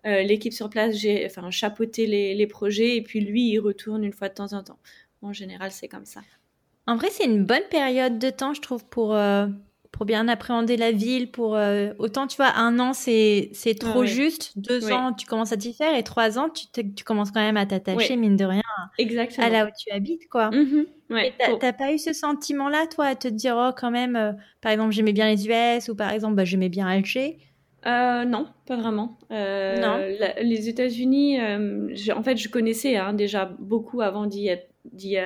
[SPEAKER 2] l'équipe sur place enfin, chapeauter les, les, projets et puis lui il retourne une fois de temps en temps. En général, c'est comme ça.
[SPEAKER 1] En vrai, c'est une bonne période de temps, je trouve, pour, euh, pour bien appréhender la ville. Pour euh, autant, tu vois, un an, c'est trop juste. Deux ans, tu commences à t'y faire, et trois ans, tu, tu commences quand même à t'attacher, mine de rien,
[SPEAKER 2] Exactement.
[SPEAKER 1] à là où tu habites, quoi.
[SPEAKER 2] Mm
[SPEAKER 1] t'as pas eu ce sentiment-là, toi, à te dire, oh, quand même, euh, par exemple, j'aimais bien les US, ou par exemple, bah, j'aimais bien Alger?
[SPEAKER 2] Non, pas vraiment. non. les États-Unis, en fait, je connaissais hein, déjà beaucoup avant d'y être d'y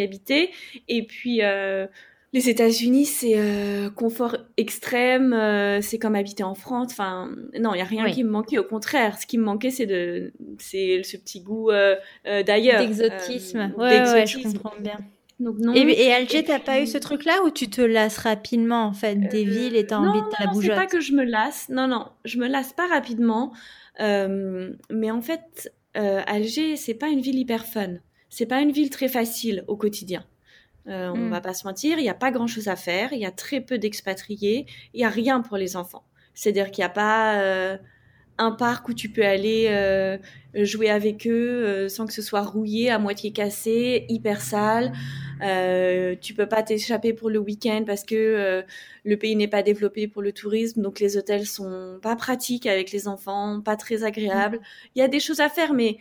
[SPEAKER 2] habiter. Et puis, euh, les États-Unis, c'est euh, confort extrême, euh, c'est comme habiter en France. Enfin, non, il n'y a rien qui me manquait. Au contraire, ce qui me manquait, c'est de, c'est ce petit goût d'ailleurs.
[SPEAKER 1] D'exotisme. ouais, je comprends bien. Donc, non, et, et Alger, t'as pas eu ce truc-là où tu te lasses rapidement en fait des villes et t'as envie de la bougeotte
[SPEAKER 2] Non, c'est pas que je me lasse. Non, non, je me lasse pas rapidement. mais en fait, Alger, c'est pas une ville hyper fun c'est pas une ville très facile au quotidien. Euh, On mm. va pas se mentir, il n'y a pas grand chose à faire, il y a très peu d'expatriés, il y a rien pour les enfants. C'est-à-dire qu'il n'y a pas euh, un parc où tu peux aller euh, jouer avec eux sans que ce soit rouillé, à moitié cassé, hyper sale. Tu peux pas t'échapper pour le week-end parce que le pays n'est pas développé pour le tourisme, donc les hôtels sont pas pratiques avec les enfants, pas très agréables. Mm. Il y a des choses à faire, mais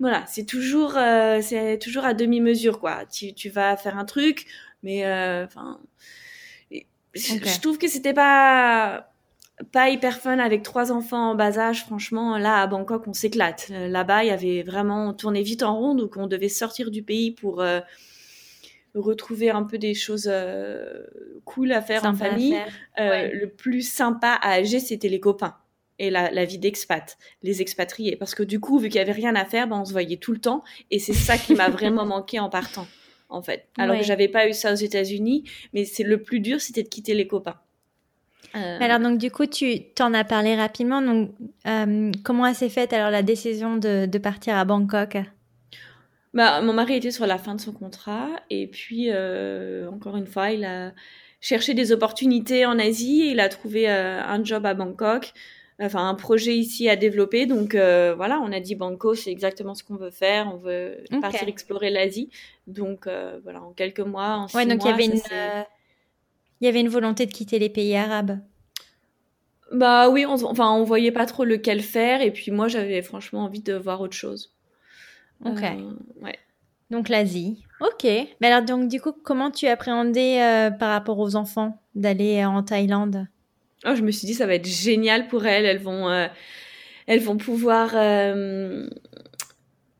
[SPEAKER 2] voilà, c'est toujours, euh, c'est toujours à demi-mesure, quoi. Tu, tu, vas faire un truc, mais euh, enfin, je trouve que c'était pas pas hyper fun avec trois enfants en bas âge. Franchement, là à Bangkok, on s'éclate. Euh, là-bas, il y avait vraiment tourné vite en rond, donc on devait sortir du pays pour retrouver un peu des choses cool à faire en famille. Le plus sympa à Alger, c'était les copains et la, vie d'expat, les expatriés. Parce que du coup, vu qu'il y avait rien à faire, ben, on se voyait tout le temps. Et c'est ça qui m'a vraiment manqué en partant, en fait. Alors que j'avais pas eu ça aux États-Unis, mais c'est le plus dur, c'était de quitter les copains.
[SPEAKER 1] Euh, alors donc du coup, tu t'en as parlé rapidement. Donc euh, comment s'est faite alors la décision de, partir à Bangkok?
[SPEAKER 2] Bah, mon mari était sur la fin de son contrat et puis euh, encore une fois, il a cherché des opportunités en Asie et il a trouvé un job à Bangkok enfin un projet ici à développer. Donc euh, voilà, on a dit Banco, c'est exactement ce qu'on veut faire. On veut partir explorer l'Asie. Donc euh, voilà, en quelques mois, en ouais, donc il y
[SPEAKER 1] avait une, euh, il y avait une volonté de quitter les pays arabes.
[SPEAKER 2] Bah oui, on, enfin on voyait pas trop lequel faire et puis moi j'avais franchement envie de voir autre chose.
[SPEAKER 1] Ok.
[SPEAKER 2] Ouais.
[SPEAKER 1] Donc l'Asie. Ok. Mais alors donc du coup, comment tu appréhendais par rapport aux enfants d'aller en Thaïlande?
[SPEAKER 2] Oh, je me suis dit ça va être génial pour elles. Elles vont, euh, elles vont pouvoir euh,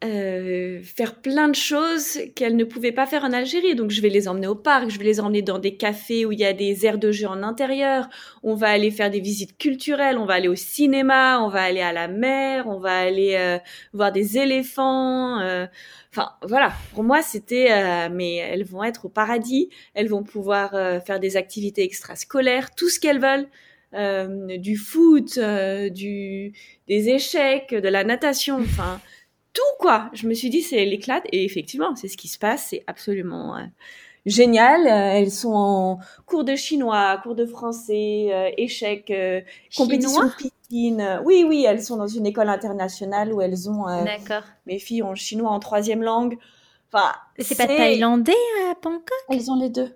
[SPEAKER 2] euh, faire plein de choses qu'elles ne pouvaient pas faire en Algérie. Donc je vais les emmener au parc, je vais les emmener dans des cafés où il y a des aires de jeu en intérieur. On va aller faire des visites culturelles, on va aller au cinéma, on va aller à la mer, on va aller euh, voir des éléphants. euh. Enfin voilà, pour moi c'était, euh, mais elles vont être au paradis. Elles vont pouvoir faire des activités extrascolaires, tout ce qu'elles veulent. Euh, du foot, euh, du, des échecs, de la natation, enfin tout quoi. Je me suis dit c'est l'éclate et effectivement c'est ce qui se passe, c'est absolument euh, génial. Elles sont en cours de chinois, cours de français, échecs, compétition piscine. Oui oui, elles sont dans une école internationale où elles ont
[SPEAKER 1] D'accord.
[SPEAKER 2] mes filles ont chinois en troisième langue. Enfin
[SPEAKER 1] C'est pas thaïlandais à Bangkok?
[SPEAKER 2] Elles ont les deux.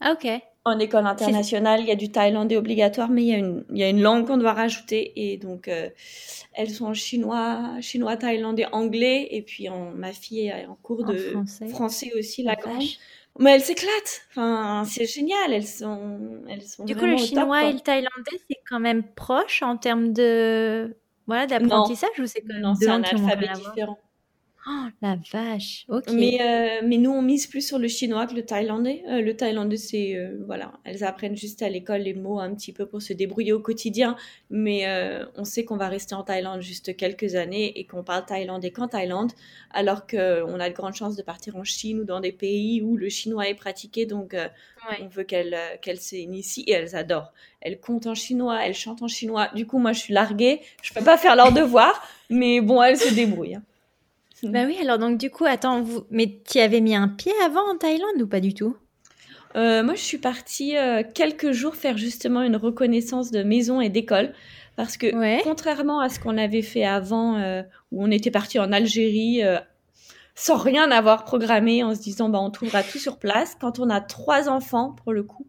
[SPEAKER 1] Ah ok.
[SPEAKER 2] En école internationale, il y a du thaïlandais obligatoire, mais il y a une, il y a une langue qu'on doit rajouter. Et donc, euh, elles sont chinois, chinois, thaïlandais, anglais. Et puis, ma fille est en cours
[SPEAKER 1] En
[SPEAKER 2] de
[SPEAKER 1] français.
[SPEAKER 2] aussi, la grande. Mais elles s'éclatent. Enfin, c'est génial. Elles sont, elles sont
[SPEAKER 1] Du coup, le
[SPEAKER 2] top,
[SPEAKER 1] chinois et le thaïlandais, c'est quand même proche en termes de voilà d'apprentissage ou c'est
[SPEAKER 2] Non, c'est un alphabet différent.
[SPEAKER 1] Oh, la vache. Ok.
[SPEAKER 2] Mais, euh, mais nous, on mise plus sur le chinois que le thaïlandais. Euh, le thaïlandais, c'est, euh, voilà, elles apprennent juste à l'école les mots un petit peu pour se débrouiller au quotidien. Mais on sait qu'on va rester en Thaïlande juste quelques années et qu'on parle thaïlandais qu'en Thaïlande, alors qu'on a de grandes chances de partir en Chine ou dans des pays où le chinois est pratiqué. Donc,
[SPEAKER 1] Ouais.
[SPEAKER 2] on veut qu'elles qu'elles s'initient et elles adorent. Elles comptent en chinois, elles chantent en chinois. Du coup, moi, je suis larguée. Je peux pas faire leurs devoirs, mais bon, elles se débrouillent. hein.
[SPEAKER 1] Bah oui, alors donc du coup, attends, vous... mais tu avais mis un pied avant en Thaïlande ou pas du tout?
[SPEAKER 2] Euh, moi, je suis partie euh, quelques jours faire justement une reconnaissance de maison et d'école. Parce que
[SPEAKER 1] Ouais.
[SPEAKER 2] contrairement à ce qu'on avait fait avant, euh, où on était parti en Algérie sans rien avoir programmé, en se disant bah, on trouvera tout sur place, quand on a trois enfants, pour le coup,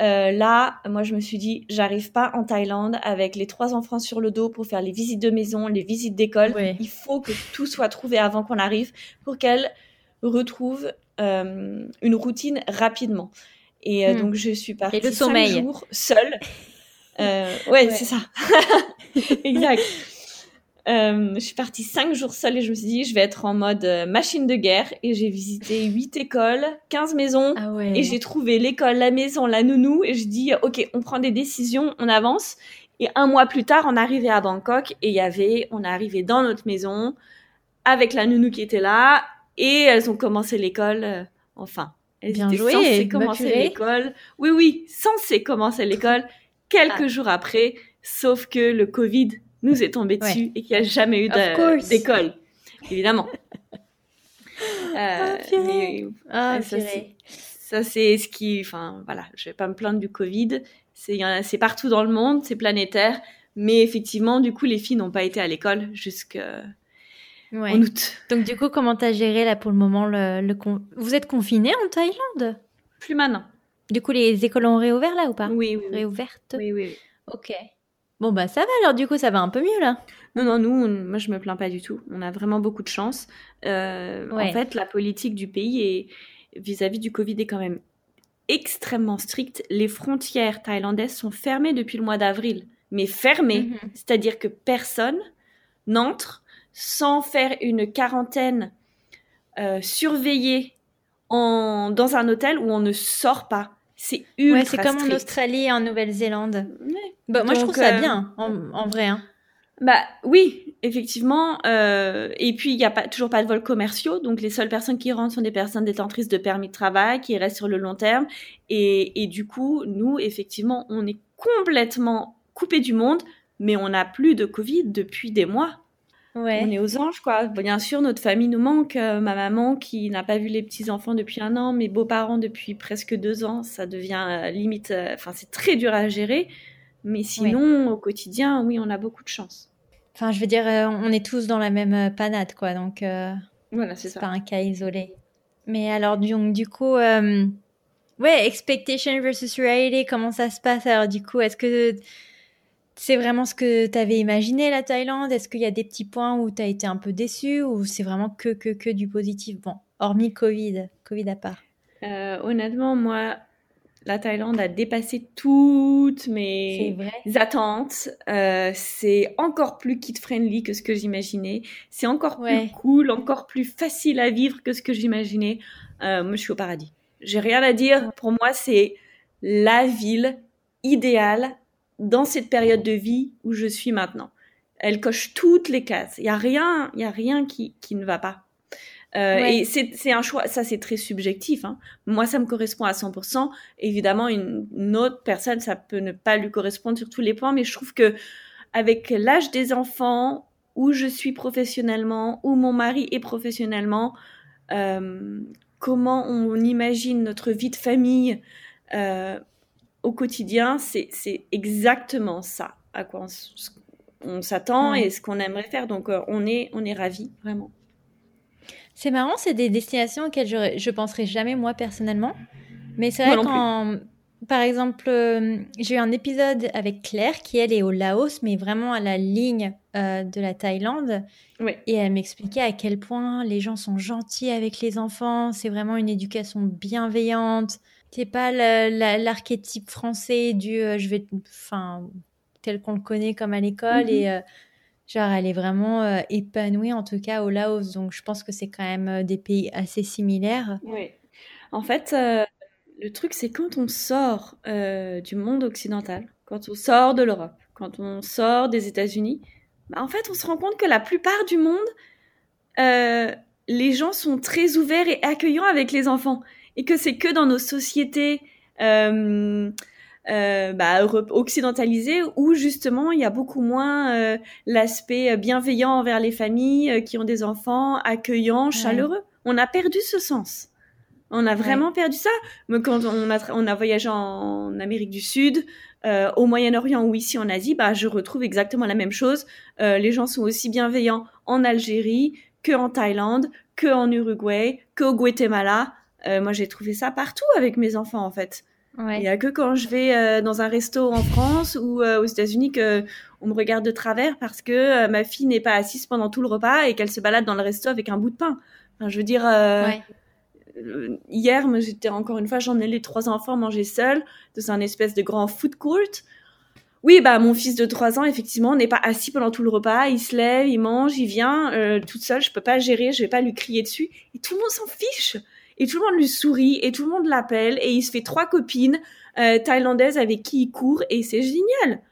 [SPEAKER 2] euh, là, moi, je me suis dit j'arrive pas en Thaïlande avec les trois enfants sur le dos pour faire les visites de maison, les visites d'école.
[SPEAKER 1] Ouais.
[SPEAKER 2] Il faut que tout soit trouvé avant qu'on arrive pour qu'elles retrouvent euh, une routine rapidement. Et euh,
[SPEAKER 1] Hmm.
[SPEAKER 2] donc, je suis partie
[SPEAKER 1] Et le sommeil.
[SPEAKER 2] jours seule. Euh, ouais,
[SPEAKER 1] Ouais.
[SPEAKER 2] c'est ça. exact. Euh, je suis partie cinq jours seule et je me suis dit, je vais être en mode euh, machine de guerre. Et j'ai visité huit écoles, 15 maisons.
[SPEAKER 1] Ah ouais.
[SPEAKER 2] Et j'ai trouvé l'école, la maison, la nounou. Et je dis, ok, on prend des décisions, on avance. Et un mois plus tard, on arrivait à Bangkok et il y avait, on est arrivé dans notre maison avec la nounou qui était là. Et elles ont commencé l'école, euh, enfin. Elles
[SPEAKER 1] Bien
[SPEAKER 2] étaient
[SPEAKER 1] joué,
[SPEAKER 2] censées commencer l'école. Oui, oui, censées commencer l'école quelques
[SPEAKER 1] Ah.
[SPEAKER 2] jours après. Sauf que le Covid nous est tombé
[SPEAKER 1] Ouais.
[SPEAKER 2] dessus et qu'il n'y a jamais eu d'école. Évidemment. Euh, mais Ouais, ça, c'est ce qui. Enfin, voilà, je vais pas me plaindre du Covid. C'est partout dans le monde, c'est planétaire. Mais effectivement, du coup, les filles n'ont pas été à l'école jusqu'en
[SPEAKER 1] Ouais.
[SPEAKER 2] août.
[SPEAKER 1] Donc du coup, comment t'as géré là pour le moment le, le con- Vous êtes confinés en Thaïlande?
[SPEAKER 2] Plus maintenant.
[SPEAKER 1] Du coup, les écoles ont réouvert là ou pas?
[SPEAKER 2] Oui, oui, oui.
[SPEAKER 1] Réouvertes?
[SPEAKER 2] Oui, oui, oui.
[SPEAKER 1] Ok. Bon bah ça va alors du coup ça va un peu mieux là.
[SPEAKER 2] Non, non, nous, on- moi, je me plains pas du tout. On a vraiment beaucoup de chance. Euh,
[SPEAKER 1] Ouais.
[SPEAKER 2] En fait, la politique du pays vis-à-vis du Covid est quand même extrêmement stricte. Les frontières thaïlandaises sont fermées depuis le mois d'avril, mais fermées.
[SPEAKER 1] Mhm.
[SPEAKER 2] C'est-à-dire que personne n'entre sans faire une quarantaine euh, surveillée en, dans un hôtel où on ne sort pas. C'est ultra
[SPEAKER 1] Ouais, c'est comme en. Australie et en Nouvelle-Zélande.
[SPEAKER 2] Ouais.
[SPEAKER 1] Bah, moi je trouve ça
[SPEAKER 2] euh,
[SPEAKER 1] bien en, en vrai. Hein.
[SPEAKER 2] Bah oui, effectivement. euh, et puis il n'y a pas, toujours pas de vols commerciaux, donc les seules personnes qui rentrent sont des personnes détentrices de permis de travail qui restent sur le long terme. Et, et du coup, nous, effectivement, on est complètement coupé du monde, mais on n'a plus de Covid depuis des mois.
[SPEAKER 1] Ouais.
[SPEAKER 2] On est aux anges, quoi. Bien sûr, notre famille nous manque. Euh, ma maman qui n'a pas vu les petits-enfants depuis un an, mes beaux-parents depuis presque deux ans, ça devient euh, limite... euh, Enfin, c'est très dur à gérer. Mais sinon, au quotidien, oui, on a beaucoup de chance.
[SPEAKER 1] Enfin je veux dire, on est tous dans la même panade quoi, donc
[SPEAKER 2] Voilà, c'est ça.
[SPEAKER 1] pas un cas isolé. Mais alors donc du coup, ouais, expectation versus reality, comment ça se passe? Alors du coup Est-ce que c'est vraiment ce que tu avais imaginé la Thaïlande? Est-ce qu'il y a des petits points où tu as été un peu déçu ou c'est vraiment que, que, que du positif? Bon, hormis Covid, Covid à part.
[SPEAKER 2] Euh, honnêtement, moi, la Thaïlande a dépassé toutes mes attentes. Euh, c'est encore plus kid-friendly que ce que j'imaginais. C'est encore plus cool, encore plus facile à vivre que ce que j'imaginais. Euh, moi, je suis au paradis. J'ai rien à dire. Pour moi, c'est la ville idéale dans cette période de vie où je suis maintenant. Elle coche toutes les cases. Il y a rien, il y a rien qui, qui ne va pas. Euh, Et c'est un choix, ça c'est très subjectif. Hein. Moi, ça me correspond à 100%. Évidemment, une, une, autre personne, ça peut ne pas lui correspondre sur tous les points, mais je trouve que avec l'âge des enfants, où je suis professionnellement, où mon mari est professionnellement, euh, comment on imagine notre vie de famille euh, au quotidien, c'est exactement ça à quoi on, s'attend et ce qu'on aimerait faire. Donc, euh, on est, on est ravis, vraiment.
[SPEAKER 1] C'est marrant, c'est des destinations auxquelles je, je penserais jamais moi personnellement. Mais c'est vrai quand, par exemple, euh, j'ai eu un épisode avec Claire qui elle est au Laos, mais vraiment à la ligne euh, de la Thaïlande. Et elle m'expliquait à quel point les gens sont gentils avec les enfants. C'est vraiment une éducation bienveillante. C'est pas l'archétype français du euh, je vais, enfin, tel qu'on le connaît comme à l'école. Et mm-hmm. Genre, elle est vraiment euh, épanouie, en tout cas au Laos. Donc, je pense que c'est quand même euh, des pays assez similaires.
[SPEAKER 2] Oui. En fait, euh, le truc, c'est quand on sort du monde occidental, quand on sort de l'Europe, quand on sort des États-Unis, bah, en fait, on se rend compte que la plupart du monde, les gens sont très ouverts et accueillants avec les enfants. Et que c'est que dans nos sociétés euh, bah, occidentalisé où justement il y a beaucoup moins euh, l'aspect bienveillant envers les familles euh, qui ont des enfants, accueillants, chaleureux. On a perdu ce sens. On a vraiment perdu ça. Mais quand on a, on a voyagé en Amérique du Sud, euh, au Moyen-Orient ou ici en Asie, bah, je retrouve exactement la même chose. les gens sont aussi bienveillants en Algérie que en Thaïlande, que en Uruguay, que au Guatemala. moi, j'ai trouvé ça partout avec mes enfants, en fait. Il n'y a que quand je vais euh, dans un resto en France ou euh, aux États-Unis que on me regarde de travers parce que euh, ma fille n'est pas assise pendant tout le repas et qu'elle se balade dans le resto avec un bout de pain. Enfin, je veux dire, hier, j'étais encore une fois, j'en ai les trois enfants manger seuls dans un espèce de grand food court. Oui, bah mon fils de trois ans, effectivement, n'est pas assis pendant tout le repas. Il se lève, il mange, il vient toute seule. Je peux pas gérer, je vais pas lui crier dessus. Et tout le monde s'en fiche et tout le monde lui sourit et tout le monde l'appelle et il se fait trois copines euh, thaïlandaises avec qui il court et c'est génial.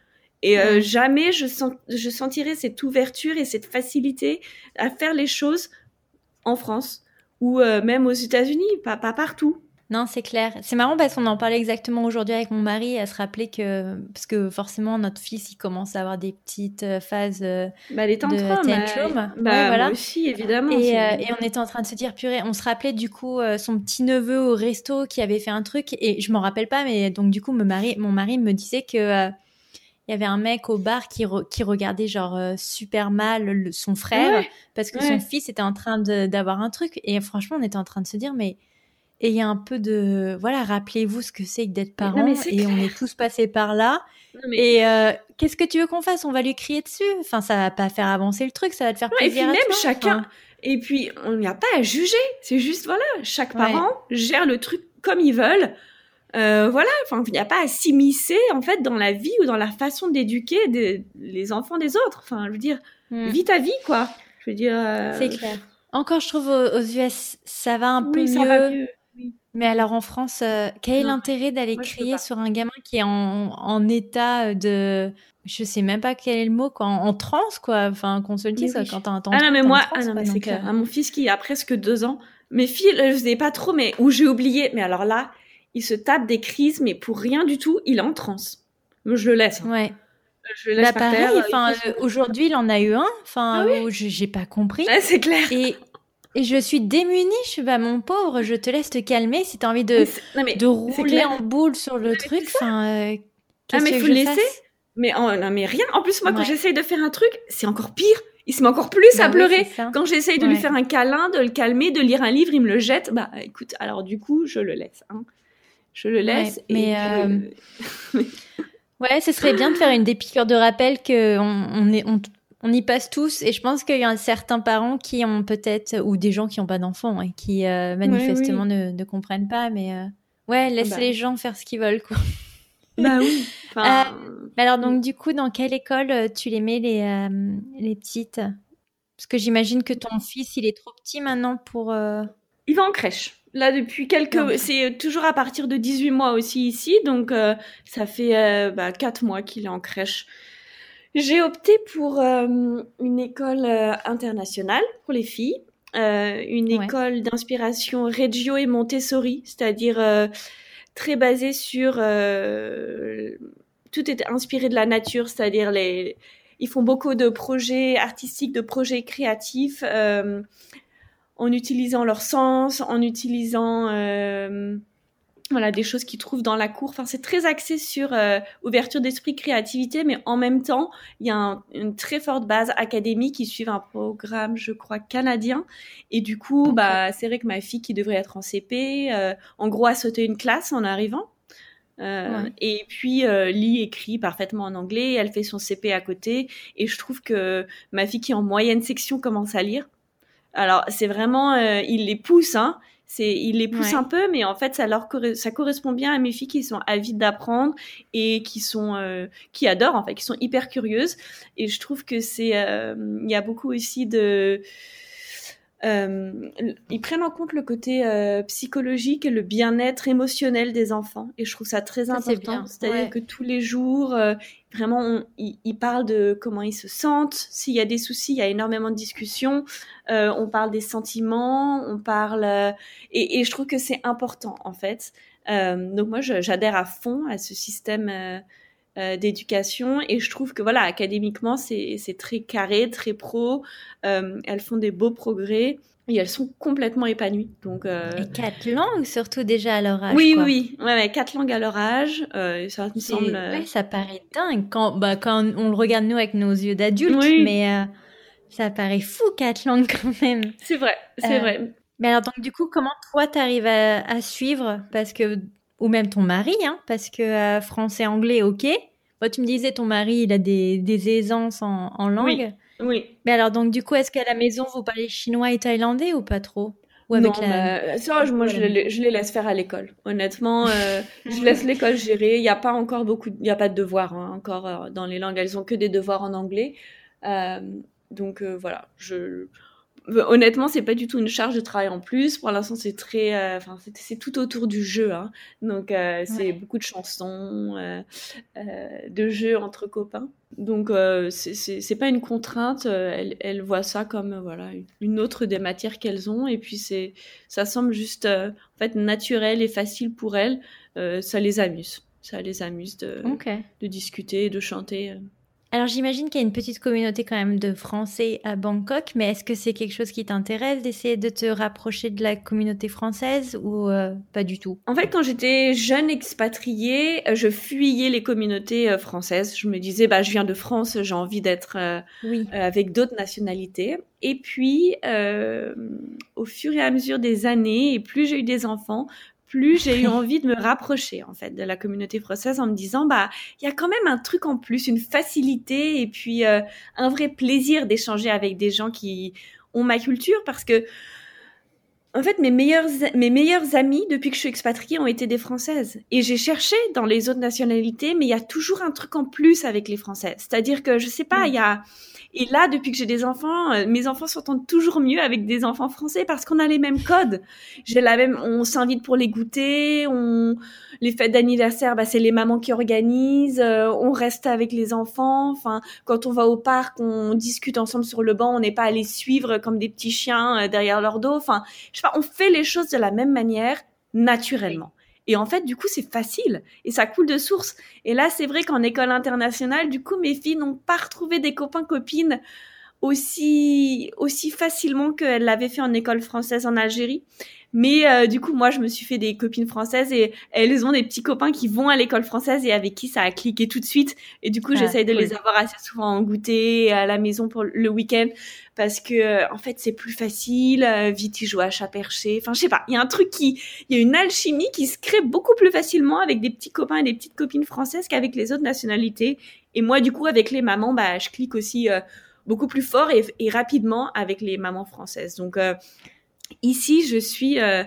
[SPEAKER 2] Et euh, jamais je, sens, je sentirais cette ouverture et cette facilité à faire les choses en France ou euh, même aux États-Unis, pas, pas partout.
[SPEAKER 1] Non, c'est clair. C'est marrant parce qu'on en parlait exactement aujourd'hui avec mon mari, à se rappeler que, parce que forcément, notre fils, il commence à avoir des petites euh, phases euh,
[SPEAKER 2] bah, les tantrums, de tantrum. Bah, voilà. Moi aussi, évidemment.
[SPEAKER 1] Et, euh, et, on était en train de se dire, purée, on se rappelait du coup son petit-neveu au resto qui avait fait un truc, et je m'en rappelle pas, mais donc du coup, mon mari, mon mari me disait que il y avait un mec au bar qui, qui regardait genre super mal son frère parce que son fils était en train d'avoir un truc et franchement on était en train de se dire mais et il y a un peu de voilà rappelez-vous ce que c'est que d'être parent et on est tous passés par là et euh, qu'est-ce que tu veux qu'on fasse? On va lui crier dessus enfin ça va pas faire avancer le truc ça va te faire plaisir et
[SPEAKER 2] puis
[SPEAKER 1] même
[SPEAKER 2] chacun et puis on n'y a pas à juger c'est juste voilà chaque parent gère le truc comme ils veulent euh, voilà, enfin, il n'y a pas à s'immiscer en fait dans la vie ou dans la façon d'éduquer des, les enfants des autres. Enfin, je veux dire, vis ta vie, quoi. Je veux dire. Euh,
[SPEAKER 1] c'est clair. Encore, je trouve aux, US, ça va un peu mieux. Mais alors en France, euh, quel est l'intérêt d'aller crier sur un gamin qui est en, état de, je sais même pas quel est le mot, quoi, en, transe, quoi, enfin qu'on se le dise quand t'as un temps.
[SPEAKER 2] Ah non mais moi, ah non mais c'est clair. Euh, mon fils qui a presque deux ans, mes filles, je sais pas trop, mais où j'ai oublié, mais alors là, il se tape des crises, mais pour rien du tout, il est en transe. Je le laisse. Hein.
[SPEAKER 1] Ouais. Je le laisse bah, pareil, enfin, aujourd'hui, il en a eu un, enfin, ah j'ai pas compris.
[SPEAKER 2] c'est clair.
[SPEAKER 1] Et et je suis démunie, je suis bah mon pauvre, je te laisse te calmer si t'as envie de, de rouler en boule sur le truc. Enfin, euh,
[SPEAKER 2] ah mais faut le laisser. Mais non mais rien. En plus moi quand j'essaye de faire un truc, c'est encore pire. Il se met encore plus à bah pleurer. quand j'essaye de lui faire un câlin, de le calmer, de lire un livre, il me le jette. Bah écoute, alors du coup je le laisse. Hein. Je le laisse.
[SPEAKER 1] mais euh, Ouais, ce serait bien de faire une des piqûres de rappel que on, est, on, y passe tous. Et je pense qu'il y a certains parents qui ont peut-être, ou des gens qui n'ont pas d'enfants et qui euh, manifestement Ne, ne, comprennent pas. Mais euh, ouais, laisse bah. les gens faire ce qu'ils veulent, quoi.
[SPEAKER 2] Bah oui.
[SPEAKER 1] Euh, alors donc du coup, dans quelle école tu les mets les, les petites? Parce que j'imagine que ton fils, il est trop petit maintenant pour.
[SPEAKER 2] Il va en crèche. Là, depuis quelques... C'est toujours à partir de 18 mois aussi ici, donc euh, ça fait euh, bah, 4 mois qu'il est en crèche. J'ai opté pour euh, une école internationale pour les filles, une école d'inspiration Reggio et Montessori, c'est-à-dire très basée sur... tout est inspiré de la nature, c'est-à-dire les... Ils font beaucoup de projets artistiques, de projets créatifs en utilisant leur sens, en utilisant euh, voilà des choses qu'ils trouvent dans la cour. Enfin, c'est très axé sur euh, ouverture d'esprit, créativité, mais en même temps, il y a une très forte base académique. Ils suivent un programme, je crois, canadien. Et du coup, bah, c'est vrai que ma fille qui devrait être en CP, euh, en gros, a sauté une classe en arrivant. Et puis lit écrit parfaitement en anglais. Elle fait son CP à côté. Et je trouve que ma fille qui est en moyenne section commence à lire. Alors c'est vraiment, euh, il les pousse, hein. C'est, il les pousse un peu, mais en fait, ça leur ça correspond bien à mes filles qui sont avides d'apprendre et qui sont, euh, qui adorent en fait, qui sont hyper curieuses. Et je trouve que c'est, euh, il y a beaucoup aussi de euh, ils prennent en compte le côté euh, psychologique et le bien-être émotionnel des enfants. Et je trouve ça très important. C'est-à-dire que tous les jours, euh, vraiment, ils, parlent de comment ils se sentent. S'il y a des soucis, il y a énormément de discussions. on parle des sentiments, on parle... Et, et, je trouve que c'est important, en fait. donc moi, j'adhère à fond à ce système euh, d'éducation. Et je trouve que voilà académiquement c'est très carré très pro. Euh, elles font des beaux progrès et elles sont complètement épanouies. Donc
[SPEAKER 1] euh... et quatre langues surtout déjà à leur âge
[SPEAKER 2] oui oui ouais, ouais, quatre langues à leur âge. Euh, ça me semble
[SPEAKER 1] ouais, ça paraît dingue. Quand bah quand on le regarde nous avec nos yeux d'adultes mais ça paraît fou quatre langues quand même.
[SPEAKER 2] C'est vrai c'est vrai.
[SPEAKER 1] mais alors donc du coup comment toi t'arrives à, à suivre? Parce que ou même ton mari, hein, parce que euh, français, anglais, ok. Moi, tu me disais, ton mari, il a des, des aisances en, en langue.
[SPEAKER 2] Oui,
[SPEAKER 1] Mais alors, donc, du coup, est-ce qu'à la maison, vous parlez chinois et thaïlandais ou pas trop?
[SPEAKER 2] Ou avec non, bah, ça, moi, je les, je les, laisse faire à l'école. Honnêtement, euh, je laisse l'école gérer. Il n'y a pas encore beaucoup, il n'y a pas de devoirs hein, encore euh, dans les langues. Elles ont que des devoirs en anglais. Euh, donc voilà, je honnêtement, c'est pas du tout une charge de travail en plus. Pour l'instant, c'est très, euh, enfin, c'est tout autour du jeu. Hein. Donc, euh, c'est beaucoup de chansons, euh, de jeux entre copains. Donc, c'est pas une contrainte. Elle, elle voit ça comme voilà une autre des matières qu'elles ont. Et puis, c'est, ça semble juste en fait naturel et facile pour elles. ça les amuse. Ça les amuse de, de discuter, de chanter.
[SPEAKER 1] Alors j'imagine qu'il y a une petite communauté quand même de Français à Bangkok, mais est-ce que c'est quelque chose qui t'intéresse d'essayer de te rapprocher de la communauté française ou euh, pas du tout?
[SPEAKER 2] En fait, quand j'étais jeune expatriée, euh, je fuyais les communautés euh, françaises. Je me disais, bah, je viens de France, j'ai envie d'être oui. avec d'autres nationalités. Et puis, au fur et à mesure des années, et plus j'ai eu des enfants, plus j'ai eu envie de me rapprocher en fait de la communauté française en me disant bah il y a quand même un truc en plus, une facilité et puis euh, un vrai plaisir d'échanger avec des gens qui ont ma culture parce que en fait, mes meilleurs, mes meilleurs amis depuis que je suis expatriée ont été des Françaises. Et j'ai cherché dans les autres nationalités, mais il y a toujours un truc en plus avec les Françaises. C'est-à-dire que, je sais pas, il y a, et là, depuis que j'ai des enfants, euh, mes enfants s'entendent toujours mieux avec des enfants français parce qu'on a les mêmes codes. J'ai la même, on s'invite pour les goûter, on, les fêtes d'anniversaire, bah, c'est les mamans qui organisent, euh, on reste avec les enfants. Enfin, quand on va au parc, on discute ensemble sur le banc, on n'est pas à les suivre comme des petits chiens euh, derrière leur dos. Enfin, je sais pas, on fait les choses de la même manière, naturellement. Et en fait, du coup, c'est facile et ça coule de source. Et là, c'est vrai qu'en école internationale, du coup, mes filles n'ont pas retrouvé des copains copines
[SPEAKER 3] aussi aussi facilement qu'elle l'avait fait en école française en Algérie. Mais euh, du coup, moi, je me suis fait des copines françaises et elles ont des petits copains qui vont à l'école française et avec qui ça a cliqué tout de suite. Et du coup, ah, j'essaye de les avoir assez souvent en goûter à la maison pour le week-end parce que euh, en fait, c'est plus facile. Euh, vite, ils jouent à chat perché. Enfin, je sais pas. Il y a un truc qui, il y a une alchimie qui se crée beaucoup plus facilement avec des petits copains et des petites copines françaises qu'avec les autres nationalités. Et moi, du coup, avec les mamans, bah, je clique aussi beaucoup plus fort et, et, rapidement avec les mamans françaises. Donc Ici, je suis euh,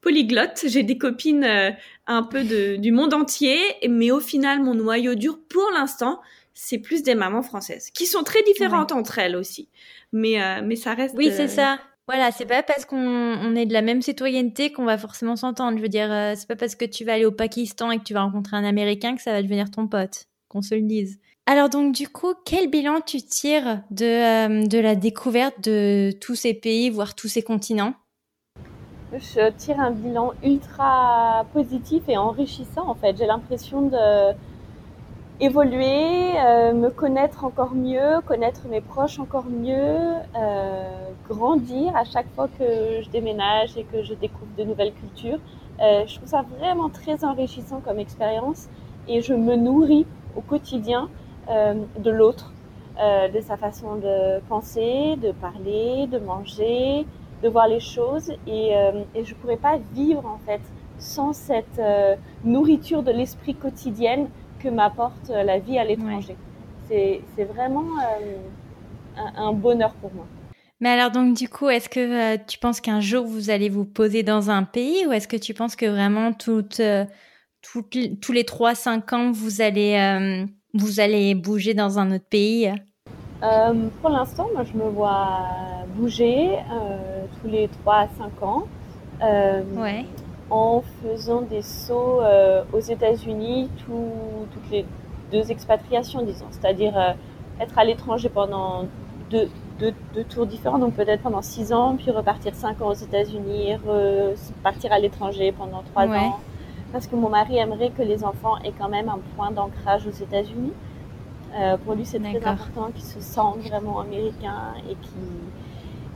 [SPEAKER 3] polyglotte. J'ai des copines euh, un peu de, du monde entier, mais au final, mon noyau dur, pour l'instant, c'est plus des mamans françaises, qui sont très différentes entre elles aussi. Mais, euh, mais ça reste.
[SPEAKER 1] Oui, c'est ça. Voilà, c'est pas parce qu'on est de la même citoyenneté qu'on va forcément s'entendre. Je veux dire, c'est pas parce que tu vas aller au Pakistan et que tu vas rencontrer un Américain que ça va devenir ton pote. Qu'on se le dise. Alors donc du coup, quel bilan tu tires de, de la découverte de tous ces pays, voire tous ces continents?
[SPEAKER 2] Je tire un bilan ultra positif et enrichissant en fait. J'ai l'impression de évoluer, euh, me connaître encore mieux, connaître mes proches encore mieux, euh, grandir à chaque fois que je déménage et que je découvre de nouvelles cultures. Euh, je trouve ça vraiment très enrichissant comme expérience et je me nourris au quotidien de l'autre, de sa façon de penser, de parler, de manger, de voir les choses et, euh, et je pourrais pas vivre en fait sans cette euh, nourriture de l'esprit quotidienne que m'apporte euh, la vie à l'étranger. C'est, c'est vraiment un, un, bonheur pour moi.
[SPEAKER 1] Mais alors donc du coup, est-ce que tu penses qu'un jour vous allez vous poser dans un pays ou est-ce que tu penses que vraiment toutes, toutes tous les 3-5 ans vous allez, vous allez bouger dans un autre pays?
[SPEAKER 2] Euh, pour l'instant, moi, je me vois bouger euh, tous les 3 à 5 ans euh, ouais. En faisant des sauts euh, aux États-Unis toutes les deux expatriations, disons, c'est-à-dire euh, être à l'étranger pendant deux, deux, deux, tours différents, donc peut-être pendant 6 ans, puis repartir 5 ans aux États-Unis, repartir à l'étranger pendant 3 ouais. ans, parce que mon mari aimerait que les enfants aient quand même un point d'ancrage aux États-Unis. Euh, pour lui, c'est très important qu'il se sente vraiment américain et qu'il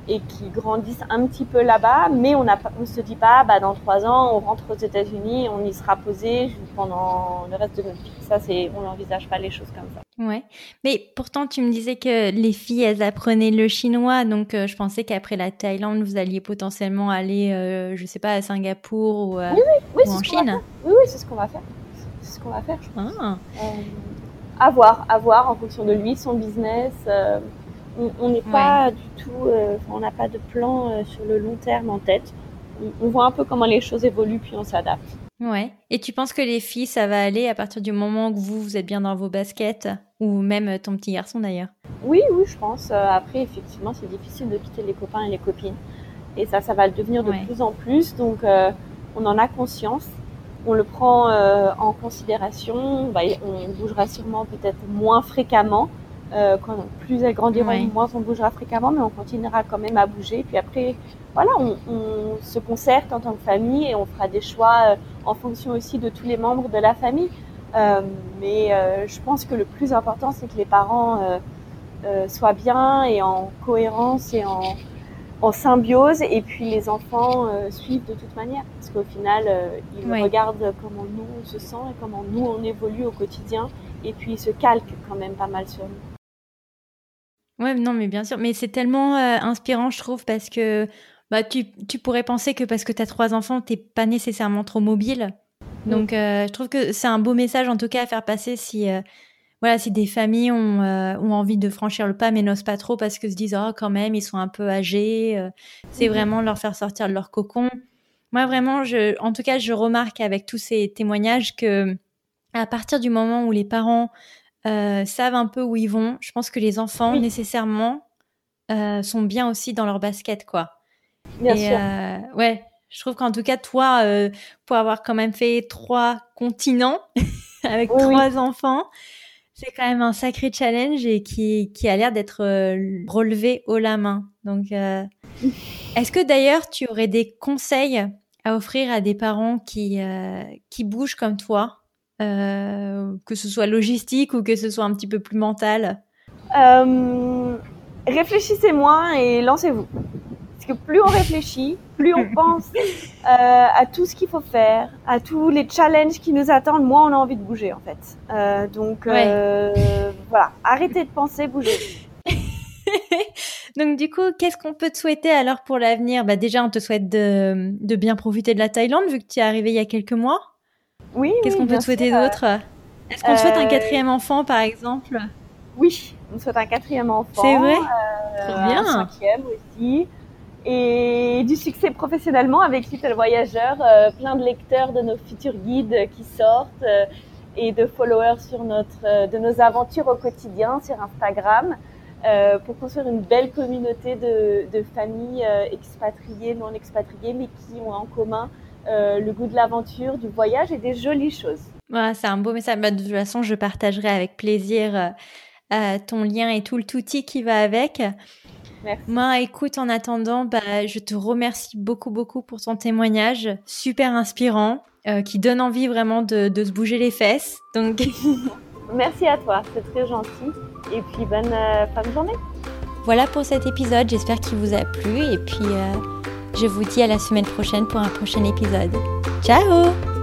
[SPEAKER 2] et qui grandissent un petit peu là-bas, mais on ne se dit pas, bah, dans trois ans, on rentre aux États-Unis, on y sera posé pendant le reste de notre vie. Ça, c'est, on n'envisage pas les choses comme ça.
[SPEAKER 1] Ouais, mais pourtant, tu me disais que les filles, elles apprenaient le chinois, donc euh, je pensais qu'après la Thaïlande, vous alliez potentiellement aller, euh, je sais pas, à Singapour ou, euh,
[SPEAKER 2] oui, oui, oui,
[SPEAKER 1] ou en Chine.
[SPEAKER 2] Oui, oui, c'est ce qu'on va faire. C'est ce qu'on va faire, je pense. Ah. Euh, à voir, à voir en fonction de lui, son business. Euh, on n'est pas ouais. du tout, euh, on n'a pas de plan euh, sur le long terme en tête. On, on, voit un peu comment les choses évoluent, puis on s'adapte.
[SPEAKER 1] Ouais. Et tu penses que les filles, ça va aller à partir du moment où vous, vous êtes bien dans vos baskets, ou même ton petit garçon d'ailleurs?
[SPEAKER 2] Oui, oui, je pense. Après, effectivement, c'est difficile de quitter les copains et les copines. Et ça, ça va le devenir de ouais. plus en plus. Donc, on en a conscience on le prend euh, en considération. Bah, on bougera sûrement peut-être moins fréquemment. Euh, quand plus elles grandiront, moins on bougera fréquemment, mais on continuera quand même à bouger. Puis après, voilà, on, on, se concerte en tant que famille et on fera des choix euh, en fonction aussi de tous les membres de la famille. Euh, mais euh, je pense que le plus important, c'est que les parents soient bien et en cohérence et en, en symbiose et puis les enfants suivent de toute manière parce qu'au final ils oui. regardent comment nous on se sent et comment nous on évolue au quotidien et puis ils se calquent quand même pas mal sur nous.
[SPEAKER 1] Ouais, non, mais bien sûr. Mais c'est tellement euh, inspirant, je trouve, parce que bah, tu, tu pourrais penser que parce que tu as trois enfants, t'es pas nécessairement trop mobile. Donc, mmh. euh, je trouve que c'est un beau message, en tout cas, à faire passer si, euh, voilà, si des familles ont, ont envie de franchir le pas mais n'osent pas trop parce que se disent oh quand même ils sont un peu âgés, c'est mmh. vraiment leur faire sortir de leur cocon. Moi vraiment, je, en tout cas, je remarque avec tous ces témoignages que à partir du moment où les parents euh, savent un peu où ils vont, je pense que les enfants oui. nécessairement euh, sont bien aussi dans leur basket quoi.
[SPEAKER 2] Bien Et, sûr.
[SPEAKER 1] Euh, ouais, je trouve qu'en tout cas toi, euh, pour avoir quand même fait trois continents avec oui, trois oui. enfants c'est quand même un sacré challenge et qui, qui a l'air d'être euh, relevé haut la main. Donc, euh, est-ce que d'ailleurs tu aurais des conseils à offrir à des parents qui, euh, qui bougent comme toi, que ce soit logistique ou que ce soit un petit peu plus mental
[SPEAKER 2] euh, réfléchissez moins et lancez-vous. Parce que plus on réfléchit, plus on pense euh, à tout ce qu'il faut faire, à tous les challenges qui nous attendent, moins on a envie de bouger en fait. Euh, donc euh, voilà, arrêtez de penser, bougez.
[SPEAKER 1] donc du coup, qu'est-ce qu'on peut te souhaiter alors pour l'avenir? Bah, Déjà, on te souhaite de, de, bien profiter de la Thaïlande vu que tu es arrivé il y a quelques mois.
[SPEAKER 2] Oui.
[SPEAKER 1] Qu'est-ce qu'on peut te souhaiter d'autre Est-ce qu'on te souhaite un quatrième enfant par exemple
[SPEAKER 2] Oui, on souhaite un quatrième enfant.
[SPEAKER 1] C'est vrai
[SPEAKER 2] Trop bien. Un cinquième aussi et du succès professionnellement avec Little Voyageur, euh, plein de lecteurs de nos futurs guides qui sortent euh, et de followers sur notre, euh, de nos aventures au quotidien sur Instagram pour construire une belle communauté de, de familles expatriées, non expatriées, mais qui ont en commun le goût de l'aventure, du voyage et des jolies choses.
[SPEAKER 1] c'est un beau message. Bah, de toute façon, je partagerai avec plaisir ton lien et tout le touti qui va avec. Moi, écoute, en attendant, bah, je te remercie beaucoup, beaucoup pour ton témoignage, super inspirant, euh, qui donne envie vraiment de, se bouger les fesses. Donc,
[SPEAKER 2] merci à toi, c'est très gentil. Et puis bonne euh, fin de journée.
[SPEAKER 1] Voilà pour cet épisode. J'espère qu'il vous a plu. Et puis, euh, je vous dis à la semaine prochaine pour un prochain épisode. Ciao